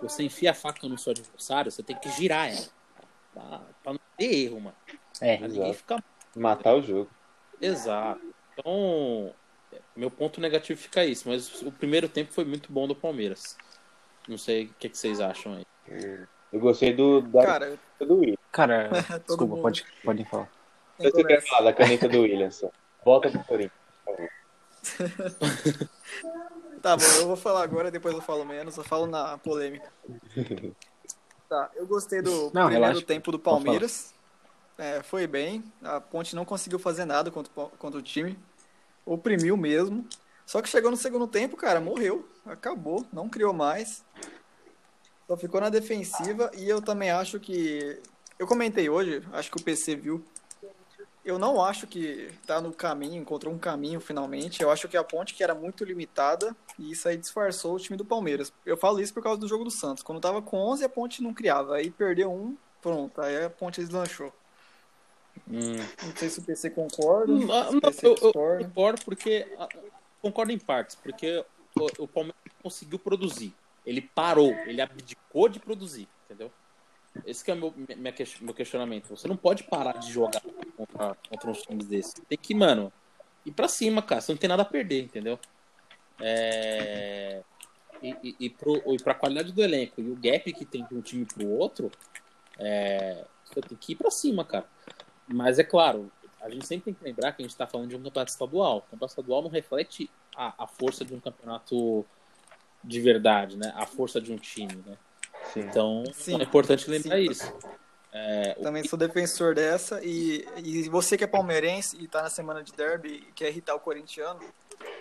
você enfia a faca no seu adversário, você tem que girar ela. Pra, pra não ter erro, mano. É, ninguém ficar. Matar o jogo. Exato. Então, meu ponto negativo fica isso, mas o primeiro tempo foi muito bom do Palmeiras. Não sei o que, que vocês acham aí. Eu gostei do, da Cara, do William. cara, (laughs) desculpa, mundo pode, podem falar. tem Você quer falar da caneta do William só. Volta pro Corinthians. (laughs) Tá bom, eu vou falar agora, depois eu falo menos, eu falo na polêmica. Tá, eu gostei do Não, primeiro relaxa. tempo do Pode Palmeiras. É, foi bem. A Ponte não conseguiu fazer nada contra, contra o time. Oprimiu mesmo. Só que chegou no segundo tempo, cara, morreu. Acabou, não criou mais. Só ficou na defensiva e eu também acho que. Eu comentei hoje, acho que o PC viu. Eu não acho que tá no caminho, encontrou um caminho finalmente. Eu acho que a ponte que era muito limitada e isso aí disfarçou o time do Palmeiras. Eu falo isso por causa do jogo do Santos. Quando tava com 11, a ponte não criava. Aí perdeu um, pronto. Aí a ponte deslanchou. Hum. Não sei se o PC concorda. Não, se não, o PC eu, eu concordo porque. ah, Concordo em partes, porque o, o Palmeiras conseguiu produzir. Ele parou, ele abdicou de produzir, entendeu? Esse que é meu, meu questionamento. Você não pode parar de jogar contra, contra uns times desses. Tem que, mano, ir pra cima, cara. Você não tem nada a perder, entendeu? É... E, e, e, pro, e pra qualidade do elenco e o gap que tem de um time pro outro, é... você tem que ir pra cima, cara. Mas é claro, a gente sempre tem que lembrar que a gente está falando de um campeonato estadual. O campeonato estadual não reflete a, a força de um campeonato de verdade, né? A força de um time, né? Sim. Então Sim. é importante lembrar Sim. isso. É, o- Também sou defensor dessa. E, e você que é palmeirense e tá na semana de derby e quer irritar o corintiano,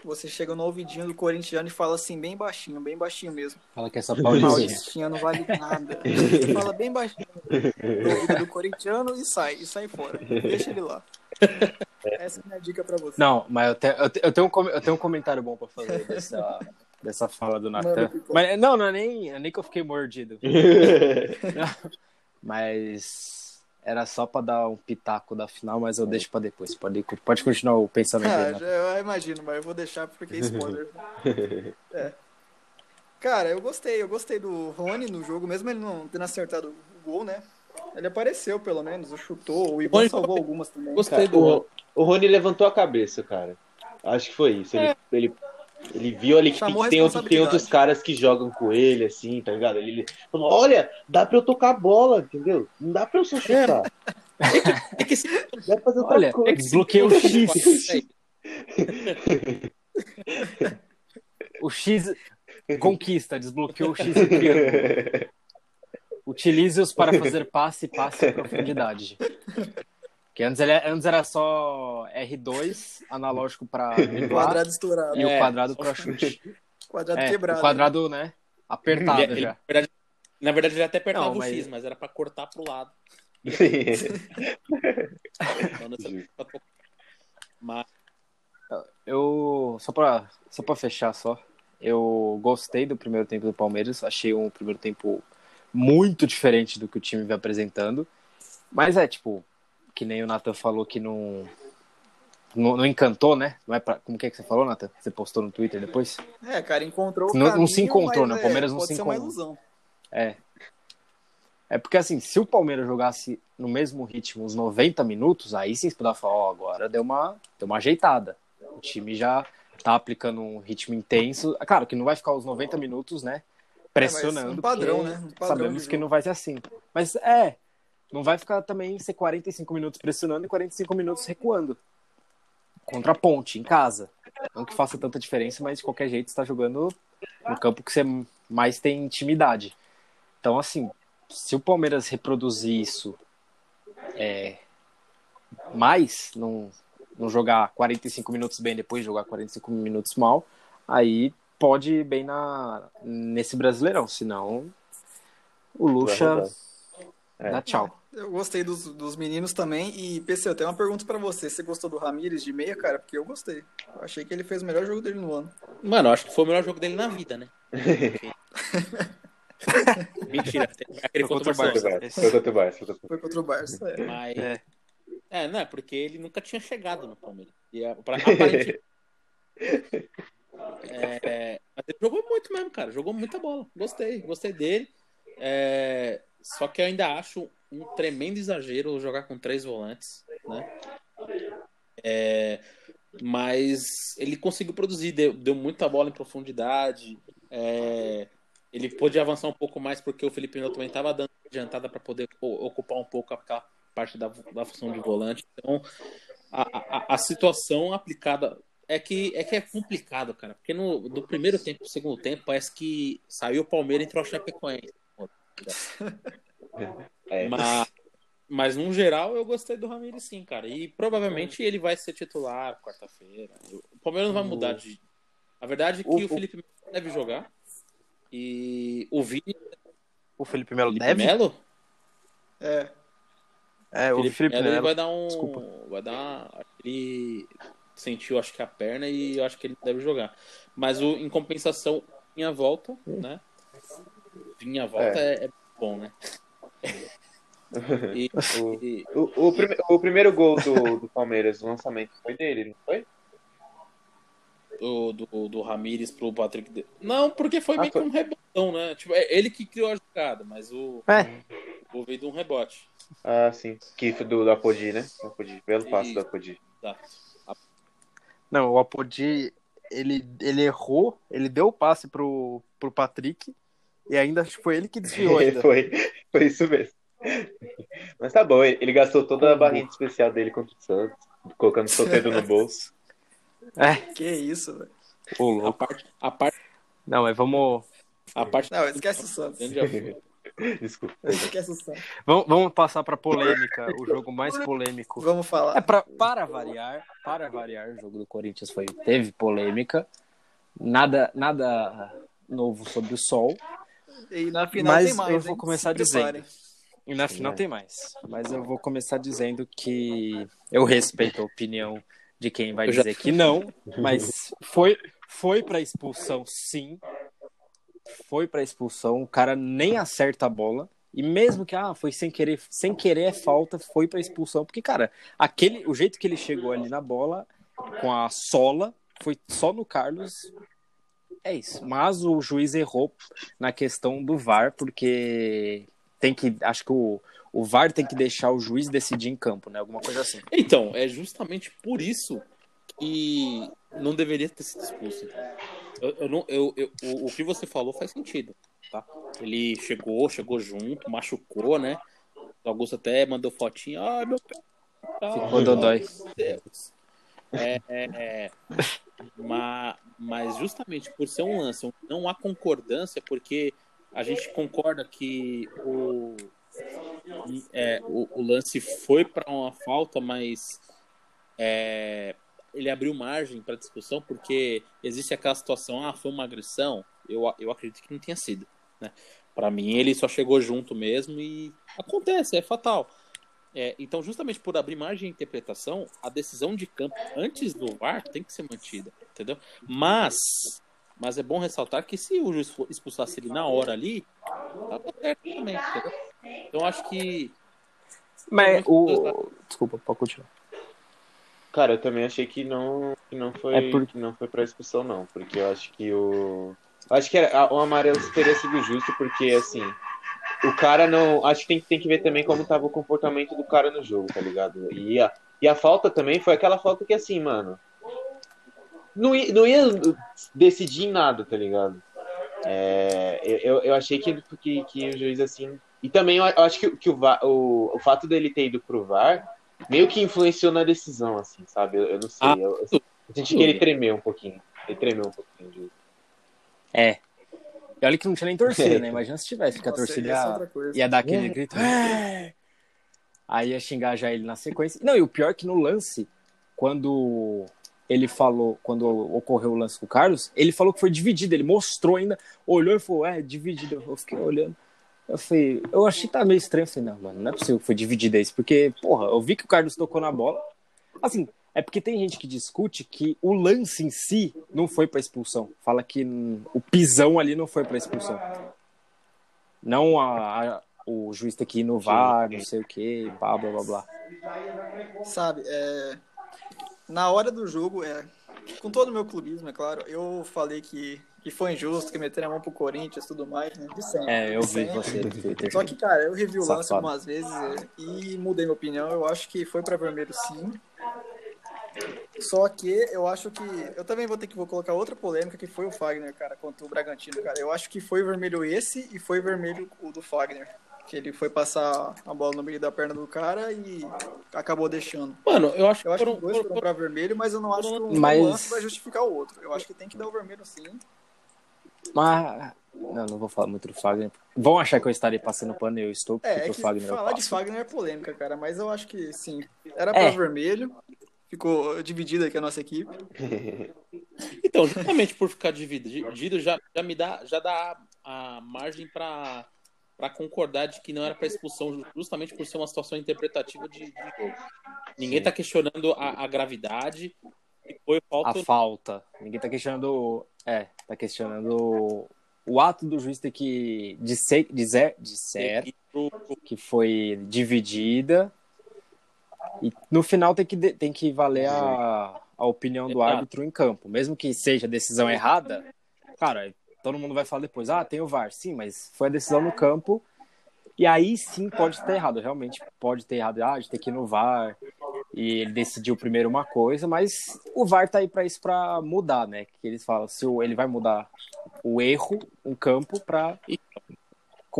você chega no ouvidinho do corintiano e fala assim, bem baixinho, bem baixinho mesmo. Fala que essa Paulistinha. Paulistinha não vale nada. Você fala bem baixinho (laughs) do corintiano e sai, e sai fora. Deixa ele lá. (laughs) Essa é a minha dica pra você. Não, mas eu, te, eu, te- eu tenho, um, eu tenho um comentário bom pra fazer dessa, (laughs) dessa fala do Natan. Mas não, não é nem, é nem que eu fiquei mordido. (laughs) Mas era só pra dar um pitaco da final, mas eu deixo pra depois. Pode, pode continuar o pensamento aí, Ah, já, eu imagino, mas eu vou deixar porque é spoiler. É. Cara, eu gostei, eu gostei do Rony no jogo, mesmo ele não tendo acertado o gol, né? Ele apareceu, pelo menos, chutou, o salvou foi- algumas também. Gostei Cara, do. o, o Rony levantou a cabeça, cara. Acho que foi isso. Ele, ele, ele viu ali que Chamou tem, outro- tem outros caras que jogam com ele, assim, tá ligado? Ele, ele falou: olha, dá pra eu tocar a bola, entendeu? Não dá pra eu só chutar. É que esse Dá pra fazer outra Olha, coisa. desbloqueei o X. O X conquista, desbloqueou o X. (laughs) Utilize-os (laughs) para fazer passe, passe em profundidade. Que antes, ele, antes era só R2, analógico para Quadrado estourado. e o É. quadrado para chute. Quadrado É, quebrado. o quadrado, né? Apertado ele- ele- já. na, verdade, na verdade, ele até apertava Não, o mas- X, mas era pra cortar pro lado. (laughs) Então, Mas Eu só para só para fechar só. Eu gostei do primeiro tempo do Palmeiras, achei um primeiro tempo muito diferente do que o time vem apresentando. Mas é tipo, que nem o Nathan falou que não não, não encantou, né? Não é pra, como que é que você falou, Nathan? Você postou no Twitter depois? É, cara, encontrou o Não- não caminho, se encontrou, né? O Palmeiras é, não se ser uma encontrou. ilusão. É. É porque assim, se o Palmeiras jogasse no mesmo ritmo uns 90 minutos, aí sim você poderia falar, ó, agora deu uma, deu uma ajeitada. O time já tá aplicando um ritmo intenso. Claro que não vai ficar os 90 minutos, né? Pressionando. É, um padrão, né? Um padrão sabemos que não vai ser assim. Mas é, não vai ficar também ser 45 minutos pressionando e 45 minutos recuando. Contra a ponte, em casa. Não que faça tanta diferença, mas de qualquer jeito você está jogando no campo que você mais tem intimidade. Então, assim, se o Palmeiras reproduzir isso é, mais, não, não jogar 45 minutos bem depois jogar 45 minutos mal, aí pode ir bem na, nesse Brasileirão. Senão, o Lucha É. dá tchau. Eu gostei dos, dos meninos também. E, PC, eu tenho uma pergunta pra você. Você gostou do Ramires de meia, cara? Porque eu gostei. Eu achei que ele fez o melhor jogo dele no ano. Mano, eu acho que foi o melhor jogo dele na vida, né? (laughs) Mentira, aquele Foi contra o contra o Barcelona. Barça. Foi contra o Barça. foi contra o Foi contra o Barça. É. Mas... É. É. não é porque ele nunca tinha chegado no Palmeiras. E, é, pra- aparentemente... (laughs) É, mas ele jogou muito mesmo, cara. Jogou muita bola. Gostei, gostei dele. É, só que eu ainda acho um tremendo exagero jogar com três volantes, né? É, mas ele conseguiu produzir, deu, deu muita bola em profundidade. é, ele pôde avançar um pouco mais porque o Felipe Melo também estava dando adiantada para poder ocupar um pouco aquela parte da, da função de volante. Então, a, a, a situação aplicada é que é que é complicado, cara, porque no do primeiro tempo pro segundo tempo parece que saiu o Palmeiras e entrou a Chapecoense. É. Mas, mas no geral eu gostei do Ramires sim, cara. E provavelmente ele vai ser titular quarta-feira. O Palmeiras não vai mudar de. A verdade é que O- o, o- Felipe Melo deve jogar. E o Vini O Felipe Melo Felipe deve? Melo, É. É, o Felipe, Felipe Melo. vai dar um. Desculpa. Vai dar uma, Ele sentiu, acho que a perna, e eu acho que ele deve jogar. Mas o, em compensação, vinha volta, né? Vinha volta é, é bom, né? (laughs) E, e- O, o, prime- o primeiro gol do, do Palmeiras, o lançamento foi dele, não foi? do, do, do Ramires pro Patrick. De- Não, porque foi Ah, meio que um rebotão, né? Tipo, é ele que criou a jogada, mas o, É, o gol veio de um rebote. Ah, sim. Que do, do Apodi, né? Do Apodi. Belo passo do. Apodi. Tá. Não, o Apodi, ele, ele errou, ele deu o passe pro, pro Patrick e ainda acho que foi ele que desviou (laughs) ainda. foi, foi isso mesmo. Mas tá bom, ele, ele gastou toda a barrinha especial dele contra o Santos, colocando o sotedo no bolso. (laughs) É, Que isso, velho. o A parte, a parte, Não, mas vamos, a parte Não, esquece o Santos. (laughs) Desculpa. O Santos. vamos, vamos passar pra polêmica, o (laughs) jogo mais polêmico. Vamos É falar. pra, para variar, para variar, o jogo do Corinthians foi teve polêmica, nada nada novo sobre o sol. E na final Mas tem mais. eu vou começar preparem. E na final tem mais. Mas eu vou começar dizendo que eu respeito a opinião de quem vai Eu já- dizer que não, mas foi foi para expulsão sim. Foi para expulsão, o cara nem acerta a bola. E mesmo que ah, foi sem querer, sem querer é falta, foi para expulsão, porque cara, aquele o jeito que ele chegou ali na bola com a sola foi só no Carlos. É isso. Mas o juiz errou na questão do VAR, porque tem que acho que o o VAR tem que deixar o juiz decidir em campo, né? Alguma coisa assim. Então, é justamente por isso que não deveria ter sido expulso. Eu, eu não, eu, eu- o, o que você falou faz sentido, tá? Ele chegou, chegou junto, machucou, né? O Augusto até mandou fotinha. Ai, meu pé. Ficou dodói. meu Deus. É, é, é. Ma- mas justamente por ser um lance, não há concordância, porque a gente concorda que o, é, o, o lance foi para uma falta, mas é, ele abriu margem para discussão porque existe aquela situação, ah, foi uma agressão. Eu, eu acredito que não tenha sido. Né? Para mim, ele só chegou junto mesmo e acontece, é fatal. É, então, justamente por abrir margem de interpretação, a decisão de campo antes do VAR tem que ser mantida, entendeu? Mas, mas é bom ressaltar que se o juiz expulsasse ele na hora ali, tava certo também, entendeu? Então, acho que Mas o desculpa, pode continuar. Cara, eu também achei que não, que não foi, É por- que não foi pra expulsão, não. Porque eu acho que o. eu Acho que era, o amarelo teria sido justo, porque assim. O cara não. Acho que tem, tem que ver também como tava o comportamento do cara no jogo, tá ligado? E a, e a falta também foi aquela falta que, assim, mano. Não ia, não ia decidir em nada, tá ligado? É, eu, eu- achei que, que, que o juiz, assim. E também eu acho que, que o, o, o fato dele ter ido pro VAR meio que influenciou na decisão, assim, sabe? Eu, eu não sei. Ah, eu, eu senti que ele tremeu um pouquinho. Ele tremeu um pouquinho. de- É. E olha que não tinha nem torcida, né? (laughs) Imagina se tivesse, que a torcida ia ia, dar aquele grito. "É!" Aí ia xingar já ele na sequência. Não, e o pior é que no lance, quando ele falou, quando ocorreu o lance com o Carlos, ele falou que foi dividido. Ele mostrou ainda, olhou e falou, é, dividido. Eu fiquei olhando. Eu falei, eu achei que tá meio estranho. Eu falei, não, mano, não é possível que foi dividido isso. Porque, porra, eu vi que o Carlos tocou na bola. Assim, é porque tem gente que discute que o lance em si não foi pra expulsão. Fala que o pisão ali não foi pra expulsão. Não a, a- o juiz ter que ir no VAR, não sei o que, blá blá blá blá. Sabe, é... na hora do jogo, é... com todo o meu clubismo, é claro, eu falei que, que foi injusto, que meteram a mão pro Corinthians e tudo mais, né? De sempre. É, eu vi você no Twitter. Só que, cara, eu revi o lance Safado. algumas vezes é, e mudei minha opinião. Eu acho que foi pra vermelho sim. Só que eu acho que. Eu também vou ter que vou colocar outra polêmica que foi o Fagner, cara, contra o Bragantino, cara. Eu acho que foi vermelho esse e foi vermelho o do Fagner. Que ele foi passar a bola no meio da perna do cara e acabou deixando. Mano, eu acho Eu acho que foram- os dois foram- foram pra vermelho, mas eu não acho que um Mas- lance vai justificar o outro. Eu acho que tem que dar o vermelho sim. Mas. Não, não vou falar muito do Fagner. Vão achar que eu estarei passando pano e eu estou, porque É, é o Fagner eu falar de. Fagner é polêmica, cara, mas eu acho que sim. Era pra É. vermelho. Ficou dividida aqui a nossa equipe. (laughs) Então, justamente por ficar dividido, já, já me dá, já dá a margem para para concordar de que não era para expulsão, justamente por ser uma situação interpretativa de, de jogo. Ninguém tá questionando a, a gravidade. E foi falta. A falta. Ninguém tá questionando. É, tá questionando o ato do juiz ter que dizer, dizer, pro- que foi dividida. E no final tem que, tem que valer a, a opinião do árbitro em campo. Mesmo que seja decisão errada, cara, todo mundo vai falar depois, ah, tem o VAR. Sim, mas foi a decisão no campo. E aí sim pode ter errado. Realmente pode ter errado. Ah, de ter que ir no VAR. E ele decidiu primeiro uma coisa, mas o VAR tá aí para isso para mudar, né? Que eles falam, se ele vai mudar o erro, um campo para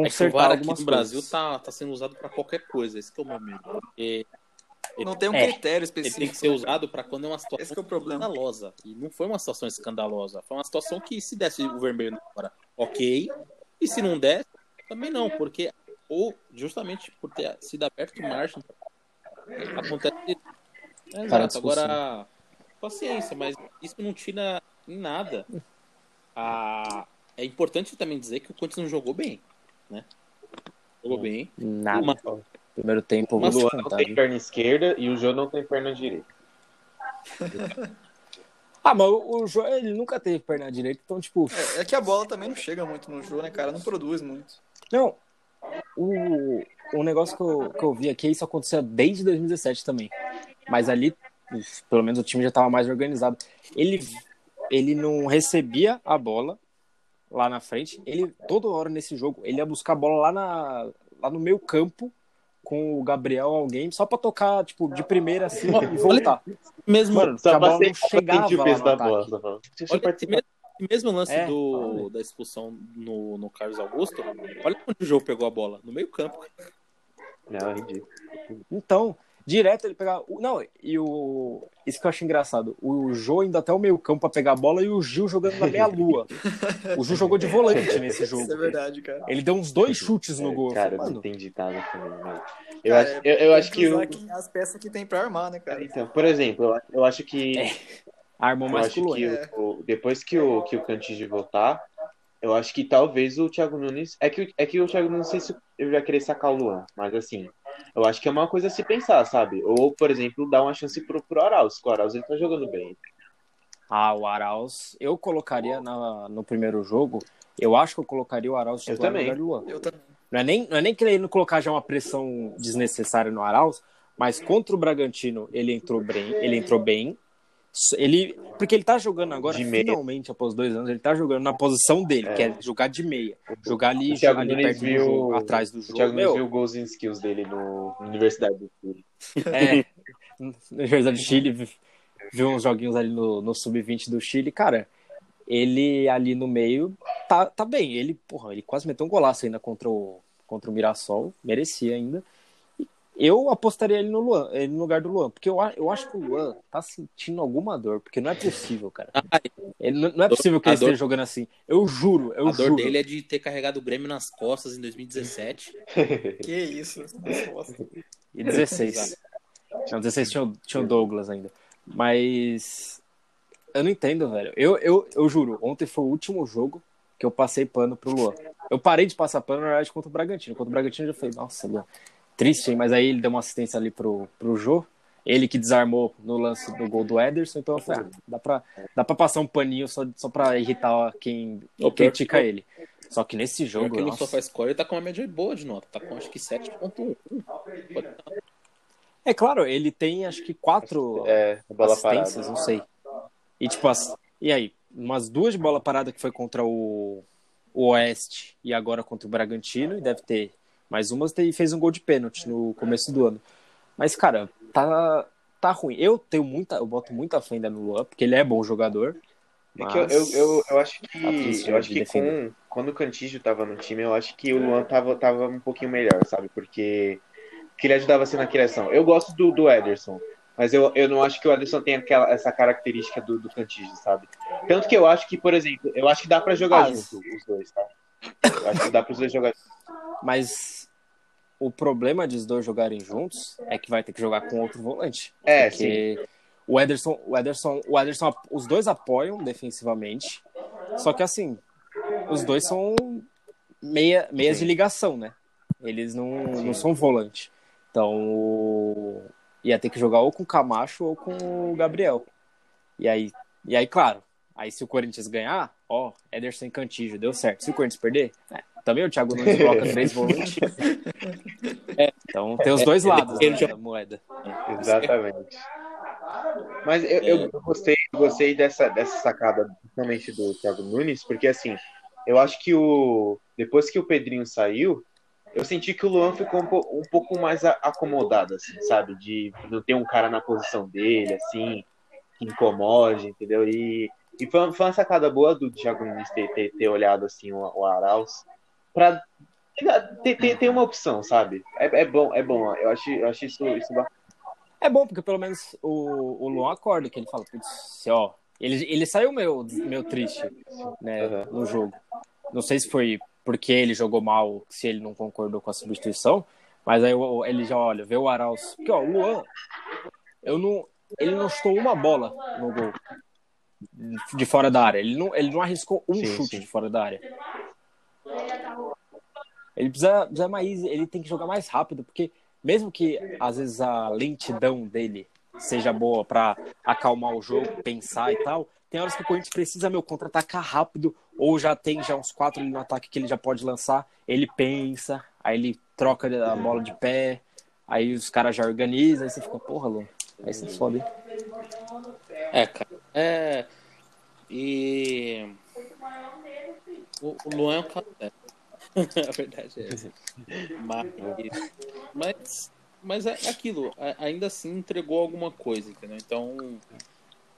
É que o consertar VAR aqui algumas no Brasil coisas. tá, tá sendo usado para qualquer coisa. Esse que é o medo. Porque Não tem um É. critério ele específico. tem que ser usado para quando é uma Esse situação que é o problema. escandalosa. E não foi uma situação escandalosa. Foi uma situação que se desse o vermelho na hora, ok. E se não der, também não. Porque ou justamente por ter sido aberto margem, acontece. É, exato. Agora, paciência, mas isso não tira em nada. Ah, é importante também dizer que o Corinthians não jogou bem. Né? Jogou bem. Nada. Uma- Primeiro tempo, O Luan não tem viu? perna esquerda e o Jô não tem perna direita. (laughs) Ah, mas o, Jô, ele nunca teve perna direita, então, tipo, É, é que a bola também não chega muito no jogo, né, cara? Não produz muito. Não, o, o negócio que eu, que eu vi aqui, isso acontecia desde 2017 também. Mas ali, pelo menos o time já estava mais organizado. Ele, ele não recebia a bola lá na frente. Ele, toda hora nesse jogo, ele ia buscar a bola lá, na, lá no meio campo com o Gabriel alguém, só pra tocar, tipo, de primeira assim e voltar. Mesmo, Mano, que Só a bola não chegava sentir o lá no ataque. bola. olha, esse mesmo, mesmo lance É, do, da expulsão no, no Carlos Augusto, olha onde o João pegou a bola. No meio campo. Não, é ridículo. Então, direto ele pegava. Não, e o. Isso que eu acho engraçado. O Jô indo até o meio campo pra pegar a bola e o Gil jogando na meia-lua. O Gil jogou de volante (laughs) nesse Isso é jogo. verdade, cara. Ele deu uns dois chutes no É, gol. Cara, eu Mano, não entendi nada também, mano. Eu Cara, acho, eu, eu acho tem que. o- as peças que tem pra armar, né, cara? Então, por exemplo, eu, eu acho que. armou Eu mais acho que o É. depois que o, que o Cantígio voltar, eu acho que talvez o Thiago Nunes. É que, o- é que o Thiago Nunes, não sei se ele vai querer sacar o Luan, mas assim, eu acho que é uma coisa a se pensar, sabe? Ou, por exemplo, dar uma chance pro, pro Arauz, que o Arauz ele tá jogando bem. Ah, o Arauz, eu colocaria na- no primeiro jogo. Eu acho que eu colocaria o Arauz Eu no também. Luan. Eu também. Não é, nem, não é nem querendo colocar já uma pressão desnecessária no Arauz, mas contra o Bragantino ele entrou bem, ele entrou bem. Ele, porque ele tá jogando agora, finalmente, após dois anos, ele tá jogando na posição dele, É. que é jogar de meia. Jogar ali, O Thiago ali perto do viu- jogo, atrás do O jogo. Thiago Nunes viu o gols and skills dele no na Universidade do Chile. (laughs) É, na Universidade do Chile, vi- viu uns joguinhos ali no, no Sub-20 do Chile, cara, ele ali no meio tá, tá bem. Ele, porra, ele quase meteu um golaço ainda contra o, contra o Mirassol, merecia ainda. Eu apostaria ele no Luan, ele no lugar do Luan, porque eu, a- eu acho que o Luan tá sentindo alguma dor, porque não é possível, cara. (laughs) Ele, não não é possível que A ele dor- esteja jogando assim. Eu juro, eu a dor juro. dele é de ter carregado o Grêmio nas costas em 2017. (laughs) Que isso. E 16. Não, 16 tinha, o- tinha o Douglas ainda. Mas. Eu não entendo, velho. Eu, eu, eu juro, ontem foi o último jogo que eu passei pano pro Luan. Eu parei de passar pano, na verdade, contra o Bragantino. Contra o Bragantino eu já falei, nossa, Luan, triste? Mas aí ele deu uma assistência ali pro, pro Jô. Ele que desarmou no lance do gol do Ederson, então eu falei, ah, dá pra, dá pra passar um paninho só, só pra irritar quem, O pior critica que- ele. Só que nesse jogo, que no nossa, SofaScore ele tá com uma média boa de nota. Tá com acho que 7.1. Pode- É claro, ele tem acho que quatro É, bola assistências, parada. não sei. E tipo, as... e aí? Umas duas de bola parada que foi contra o... o Oeste e agora contra o Bragantino, e deve ter mais umas, fez um gol de pênalti no começo do ano. Mas, cara, tá, tá ruim. Eu tenho muita, eu boto muita fé ainda no Luan, porque ele é bom jogador. É que eu, eu, eu, eu acho que, Tá eu acho que com, quando o Cantígio tava no time, eu acho que o Luan tava, tava um pouquinho melhor, sabe? Porque, porque ele ajudava assim na criação. Eu gosto do, do Ederson, mas eu, eu não acho que o Ederson tem aquela, essa característica do, do Cantígio, sabe? Tanto que eu acho que, por exemplo, eu acho que dá pra jogar Ah, junto os dois, tá? Acho que dá pros dois jogar Mas o problema de os dois jogarem juntos é que vai ter que jogar com outro volante. É, Porque o Ederson, o Ederson, o Ederson, os dois apoiam defensivamente. Só que assim, os dois são meia, meias Sim. de ligação, né? Eles não, não são volante. Então, ia ter que jogar ou com o Camacho ou com o Gabriel. E aí, e aí, claro, aí se o Corinthians ganhar, ó, Ederson e Cantígio, deu certo. Se o Corinthians perder, é, também o Thiago Nunes coloca (laughs) três volantes. Então (laughs) tem os dois lados né, da moeda. Exatamente. Mas eu, eu gostei, eu gostei dessa, dessa sacada, principalmente do Thiago Nunes, porque assim, eu acho que o. Depois que o Pedrinho saiu, eu senti que o Luan ficou um, po- um pouco mais acomodado, assim, sabe? De não ter um cara na posição dele, assim, que incomode, entendeu? E, e foi, uma- foi uma sacada boa do Thiago Nunes ter, ter, ter olhado assim o, o Arauz pra ter, ter, ter uma opção, sabe? É, é bom, é bom. Eu acho, eu acho isso, isso bacana. É bom, porque pelo menos o, o Luan acorda, que ele fala, putz, se, ó, ele, ele saiu meio, meio triste, né, Uhum. no jogo. Não sei se foi porque ele jogou mal, se ele não concordou com a substituição, mas aí ele já olha, vê o Arauz. Porque, ó, o Luan, eu não, ele não chutou uma bola no gol de fora da área. Ele não, ele não arriscou um Sim, chute sim. de fora da área. Ele precisa, precisa mais, ele tem que jogar mais rápido, porque mesmo que às vezes a lentidão dele seja boa para acalmar o jogo, pensar e tal, tem horas que o Corinthians precisa, meu, contra-atacar rápido, ou já tem já uns quatro ali no ataque que ele já pode lançar, ele pensa, aí ele troca a bola de pé, aí os caras já organizam, aí você fica, porra, Lu, aí você foda, hein? É, cara. É. E. O, o Luan é um cara. (laughs) a verdade é essa. Mas, mas, mas é aquilo, ainda assim entregou alguma coisa, entendeu? Então,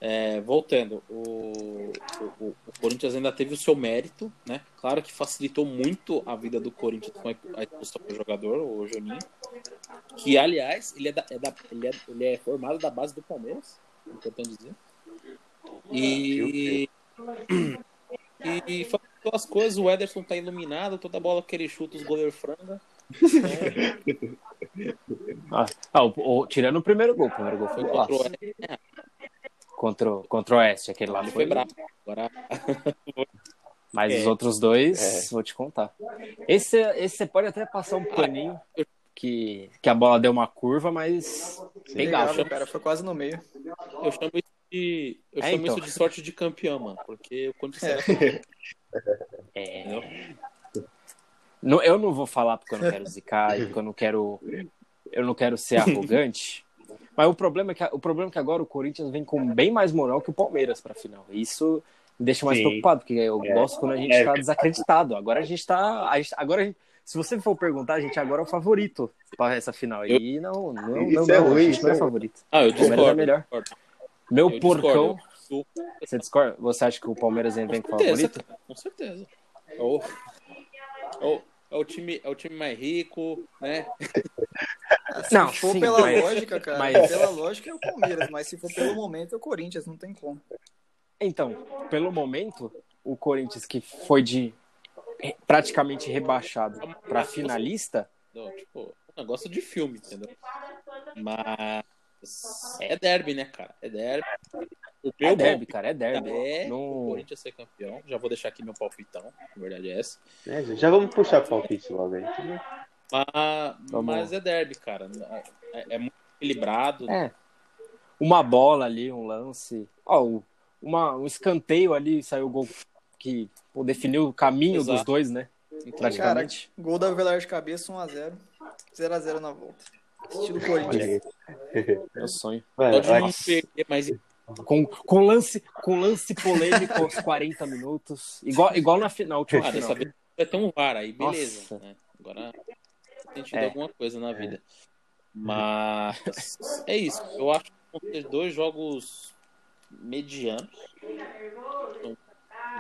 é, voltando, o, o, o, Corinthians ainda teve o seu mérito, né? Claro que facilitou muito a vida do Corinthians com a expulsão do jogador, o Juninho. Que, aliás, ele é, da, é da, ele, é, ele é formado da base do Palmeiras, importante dizer. E. E, facilitou as coisas, o Ederson tá iluminado, toda bola que ele chuta, os goleiros franga. ah, (laughs) ah o, o, tirando o primeiro gol, o primeiro gol foi contra o contra, o Oeste, aquele lá foi, bravo. Agora... (laughs) Mas é. os outros dois, é. vou te contar. Esse, esse você pode até passar um paninho, que, que a bola deu uma curva, mas legal. cara, foi quase no meio. Eu chamo isso de, eu é, chamo então. isso de sorte de campeão, mano, porque quando você... É. (laughs) é. Não, eu não vou falar porque eu não quero zicar, porque eu não quero eu não quero ser (laughs) arrogante, mas o problema, é que, o problema é que agora o Corinthians vem com bem mais moral que o Palmeiras para a final. Isso me deixa mais Sim. preocupado, porque eu é. gosto quando a gente está é. desacreditado. Agora a gente está. Agora, gente, se você for perguntar, a gente agora é o favorito para essa final. E não, não, não, não, é ruim, a gente não é, é favorito. Ah, eu discordo. É melhor. Meu eu porcão. Discordo. Você discorda? Você acha que o Palmeiras vem com favorito? Com certeza. Ou, ou, é o time, é o time mais rico, né? (laughs) Se não, for sim, pela mas, lógica, cara, mas... pela lógica é o Palmeiras, mas se for pelo momento é o Corinthians, não tem como. Então, pelo momento, o Corinthians que foi de praticamente rebaixado para finalista. Não, tipo, um negócio de filme, entendeu? Mas é derby, né, cara? É derby. O é derby, cara, é derby. É no... o Corinthians ser campeão. Já vou deixar aqui meu palpitão, na verdade é essa. É, já vamos puxar palpite logo aí. Mas, mas é derby, cara. É, é, muito equilibrado. É. Uma bola ali, um lance. Ó, uma, um escanteio ali, saiu o gol que pô, definiu o caminho Exato. dos dois, né? Praticamente. Cara, gol da Velar de cabeça, 1x0. 0x0 na volta. Estilo Corinthians. Meu sonho. Pode não perder, mas com, com, lance, com lance polêmico aos 40 minutos. Igual, igual na final. Ah, dessa vez vai ter um VAR aí, beleza. Né? Agora tem tido é. alguma coisa na vida. É. Mas é isso. Eu acho que vão ter dois jogos medianos.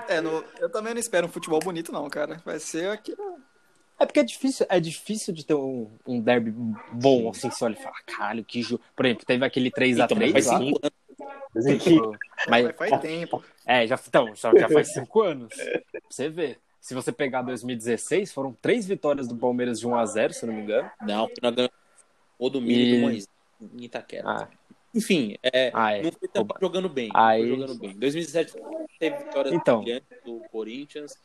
É, no, eu também não espero um futebol bonito, não, cara. Vai ser aquilo. É porque é difícil, é difícil de ter um, um derby bom, assim, você olha e fala, caralho, que jogo. Por exemplo, teve aquele 3x3 então, lá. Tipo, mas faz tempo. É, já, então, já, já faz cinco anos. Pra você ver. Se você pegar 2016, foram três vitórias do Palmeiras de 1x0, se não me engano. Não, nós ganhamos o domínio e... do Moisés em Itaquera. Ah. Enfim, é, ah, é. não foi também jogando bem. Aí... Jogando bem. 2017 teve vitórias então. brilhantes do Corinthians.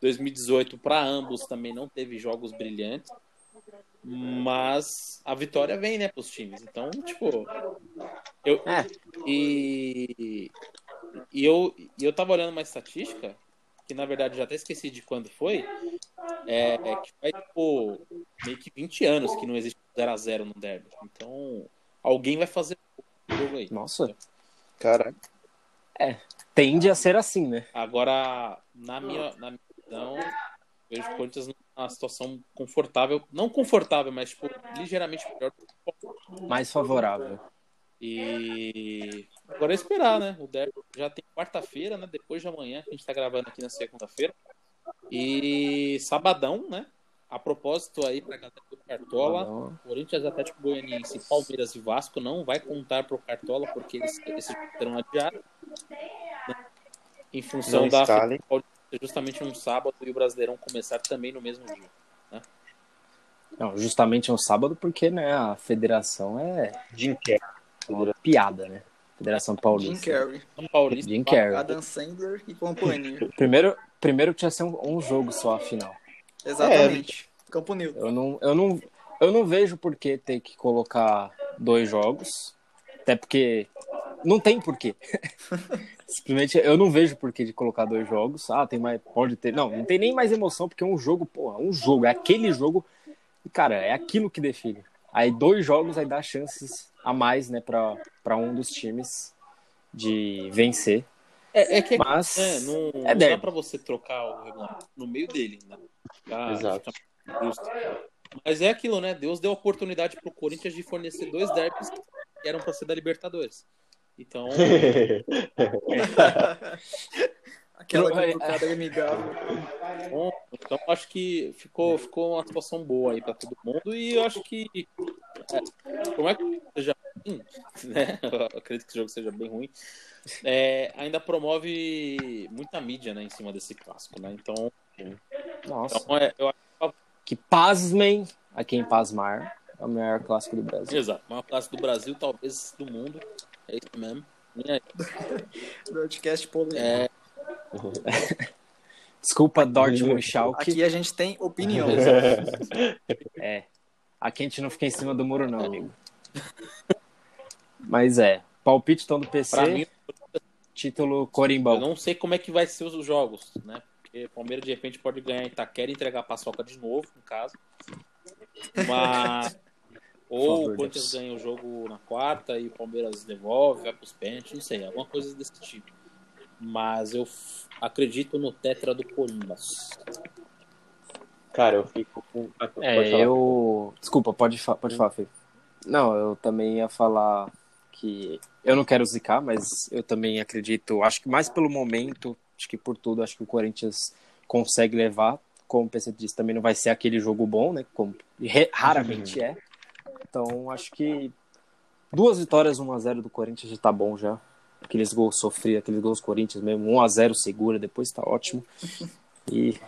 2018 para ambos também não teve jogos brilhantes. Mas a vitória vem, né, pros times. Então, tipo. Eu, é. E, e eu, e eu tava olhando uma estatística, que na verdade já até esqueci de quando foi. É, é que faz, tipo, meio que 20 anos que não existe 0x0 no derby. Então, alguém vai fazer o jogo aí. Nossa. Caraca. É, tende a ser assim, né? Agora, na minha, na minha visão, vejo o Corinthians numa situação confortável, não confortável, mas tipo, ligeiramente melhor. Mais favorável. E agora é esperar, né? O derby já tem quarta-feira, né? Depois de amanhã, que a gente tá gravando aqui na segunda-feira. E sabadão, né? A propósito aí pra galera do Cartola, Corinthians, Atlético Goianiense, Palmeiras e Vasco não vai contar pro Cartola porque eles, eles terão adiado. Né? Em função não da justamente um sábado e o Brasileirão começar também no mesmo dia. Né? Não, justamente um sábado porque né, a federação é Jim Piada, né? Federação Paulista. Jim Carrey. Paulista. Jim Carrey. Adam Sandler e companhia. (laughs) primeiro, primeiro tinha ser um, um, jogo só a final. Exatamente. É, Campo Neutro. Eu não, eu não, eu não vejo por que ter que colocar dois jogos. Até porque não tem porquê. (laughs) Simplesmente eu não vejo porquê de colocar dois jogos. Ah, tem mais. Pode ter. Não, não tem nem mais emoção, porque é um jogo, porra, um jogo. É aquele jogo. E, cara, é aquilo que define. Aí dois jogos aí dá chances a mais, né, pra, pra um dos times de vencer. É, é que Mas é, não, é não dá pra você trocar o regulamento no meio dele, né? Ficar- Exato. Mas é aquilo, né? Deus deu oportunidade pro Corinthians de fornecer dois derbys que eram pra ser da Libertadores. Então, (laughs) Aquela é- amigável. bom, então acho que ficou, ficou uma situação boa aí pra todo mundo e eu acho que é, por mais que seja ruim, (laughs) né? Eu acredito que o jogo seja bem ruim. é, ainda promove muita mídia né, em cima desse clássico, né? Então, Nossa. então é, eu Que pasmem a quem pasmar. É o melhor clássico do Brasil. Exato. Maior clássico do Brasil, talvez do mundo. É isso mesmo. Aí, (laughs) Broadcast polêmico. É, (laughs) Desculpa, Dortmund Schalke. Aqui a gente tem opinião. É. Aqui a gente não fica em cima do muro, não, amigo. Mas é. Palpite então do PC. mim, Título eu Corimbão. não sei como é que vai ser os jogos, né? Porque o Palmeiras de repente pode ganhar em Itaquera e entregar a paçoca de novo, no caso. Mas. (laughs) Ou favor, o Corinthians Deus. ganha o jogo na quarta e o Palmeiras devolve, vai pros pênaltis, não sei, alguma coisa desse tipo. Mas eu acredito no Tetra do Corimbas. Cara, eu fico com. Ah, pode É, falar. eu. Desculpa, pode, fa... pode falar, Fê. Não, eu também ia falar que. Eu não quero zicar, mas eu também acredito. Acho que mais pelo momento, acho que por tudo, acho que o Corinthians consegue levar. Como o PC disse, também não vai ser aquele jogo bom, né? Como raramente é. Então, acho que duas vitórias, 1x0 do Corinthians já tá bom já. Aqueles gols sofridos, aqueles gols Corinthians mesmo, 1x0 segura, depois tá ótimo. E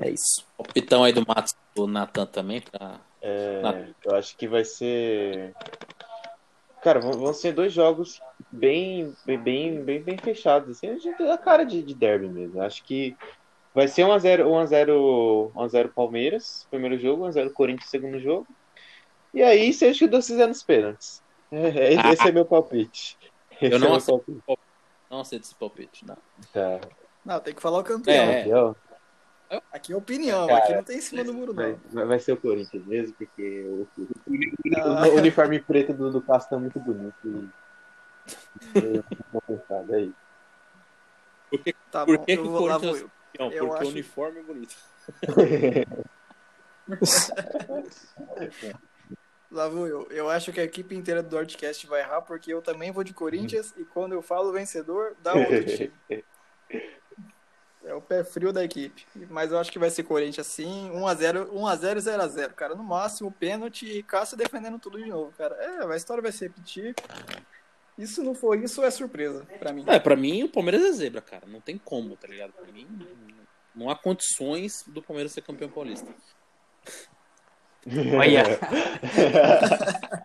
é isso. O pitão aí do Matos do Natan também, pra. É, Nada. eu acho que vai ser. Cara, vão, vão ser dois jogos bem, bem, bem, bem, fechados. Assim, a, gente, a cara de, de derby mesmo. Acho que vai ser 1x0 1x0 1x0 Palmeiras, primeiro jogo, 1x0 Corinthians, segundo jogo. E aí, seja o que Deus fizer nos pênaltis. (laughs) É, esse, esse é meu palpite. Esse Eu não é aceito. palpite. Não sei desse palpite, não. Tá. Não, tem que falar o campeão. É. Aqui, ó, Aqui é opinião, Cara, aqui não tem em cima do muro, vai, não. vai- vai ser o Corinthians mesmo, porque o, o- Ah. o uniforme preto do, do Cássio tá muito bonito. E... Eu pensar, é isso. Tá Por bom, que que o Corinthians-. Não, Eu porque o acho- uniforme é bonito. (laughs) Lá vou eu. Eu acho que a equipe inteira do Dortcast vai errar, porque eu também vou de Corinthians e quando eu falo vencedor, dá outro time. (laughs) É o pé frio da equipe. Mas eu acho que vai ser Corinthians sim. 1x0, 1x0 0x0, cara. No máximo, pênalti e Cássio defendendo tudo de novo, cara. É, a história vai se repetir. Isso não for isso, é surpresa pra mim. É, pra mim o Palmeiras é zebra, cara. Não tem como, tá ligado? Pra mim, não há condições do Palmeiras ser campeão paulista. Olha. (laughs)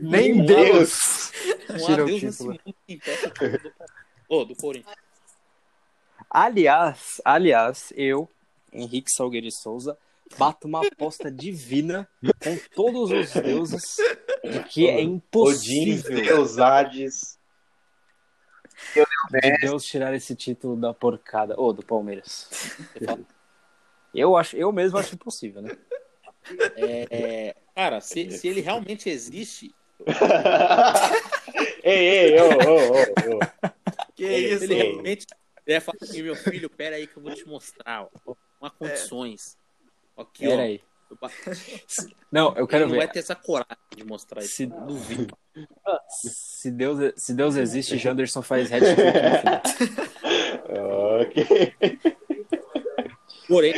Nem Deus! Há o Deus nesse mundo que impeça do do Corinthians. Aliás, aliás, eu, Henrique Salgueiro de Souza, bato uma aposta divina com todos os deuses de que é impossível Deus, Hades. de Deus tirar esse título da porcada. Ô, do Palmeiras. Eu, acho, eu mesmo acho impossível, né? É, é, cara, se, se ele realmente existe, (laughs) ei, ei, ô, ô, ô, ô. Que ele, isso, ele realmente ele vai falar assim, meu filho, pera aí que eu vou te mostrar. Ó, não há condições. Aqui, Pera ó. aí. eu (laughs) Não, eu Ele quero não vai ver. ter essa coragem de mostrar isso. Se, Duvido. se, Deus, se Deus existe, (laughs) Janderson faz final. Ok. Porém,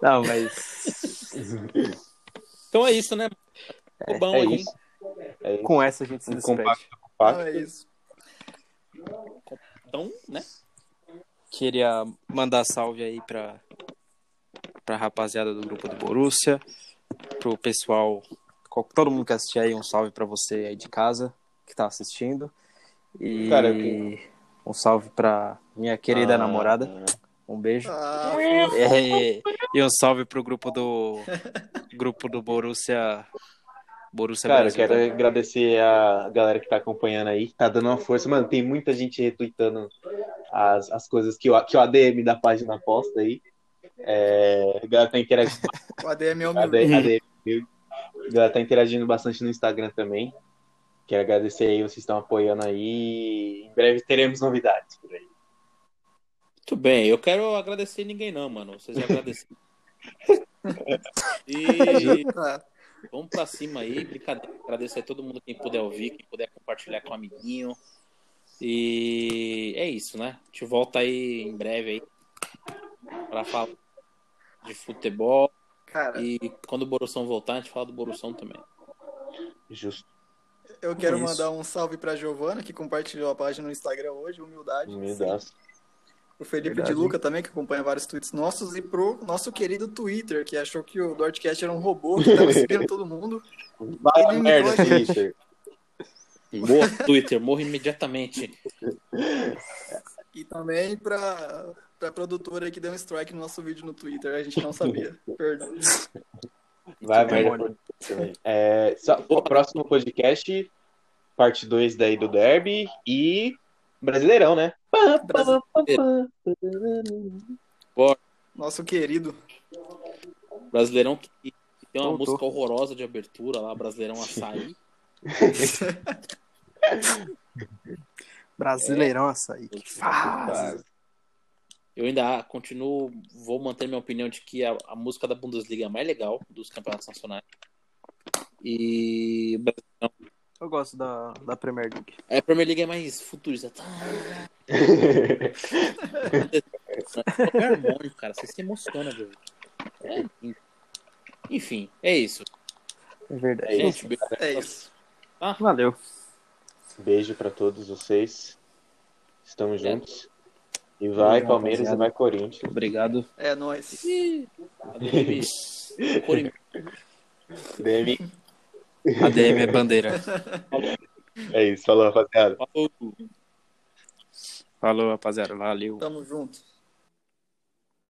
Não, mas então é isso, né? Ficou bom É aí. isso. É isso. com essa a gente se Um despede. compacto, Não, compacto. é isso. Então, né? Queria mandar salve aí pra, pra rapaziada do grupo do Borussia, pro pessoal, todo mundo que assistir aí, um salve pra você aí de casa que tá assistindo. E Cara, eu um salve pra minha querida Ah, namorada. Um beijo. Ah, É, E um salve pro grupo do grupo do Borussia Borussia Cara, eu Brasil. quero agradecer a galera que tá acompanhando aí, tá dando uma força. Mano, tem muita gente retweetando as, as coisas que o, que o ADM da página posta aí. É, a galera tá interagindo, (laughs) O ADM é o. ADM, ADM, a galera tá interagindo bastante no Instagram também. Quero agradecer aí, vocês estão apoiando aí. Em breve teremos novidades por aí. Muito bem, eu quero agradecer ninguém não, mano. Vocês agradeceram. (laughs) E vamos pra cima aí, brincadeira. Agradecer a todo mundo quem puder ouvir, quem puder compartilhar com um amiguinho. E é isso, né? A gente volta aí em breve aí pra falar de futebol. cara, E quando o Borussão voltar, a gente fala do Borussão também. Justo. eu quero Isso. mandar um salve pra Giovana, que compartilhou a página no Instagram hoje, humildade. Humildade. O Felipe Verdade. de Luca também, que acompanha vários tweets nossos, e pro nosso querido Twitter, que achou que o Dortcast era um robô que tava seguindo todo mundo. Vai a merda. Twitter. Morra, Twitter, morra imediatamente. E também pra, pra produtora que deu um strike no nosso vídeo no Twitter, a gente não sabia. Perdão. Vai merda. É, só, o próximo podcast, parte 2 daí do Derby e Brasileirão, né? Nosso querido. Brasileirão que, que tem uma Voltou. música horrorosa de abertura lá, Brasileirão Açaí. (laughs) Brasileirão açaí. Que Ah, fase. Eu ainda continuo, vou manter minha opinião de que a, a música da Bundesliga é a mais legal dos campeonatos nacionais. E o Brasileirão- Eu gosto da, da Premier League. a Premier League é mais futurista. Tá, (laughs) é harmônico, cara. Você se emociona, viu? É. Enfim, é isso. É verdade. É Gente, beijo. É isso. Valeu. Beijo pra todos vocês. Estamos É. juntos. E vai Obrigado, Palmeiras e rapaziada. vai Corinthians. Obrigado. É nóis. Corim- DM. ADM é bandeira. (laughs) É isso, falou, rapaziada. Falou. Falou, rapaziada. Valeu. Tamo junto.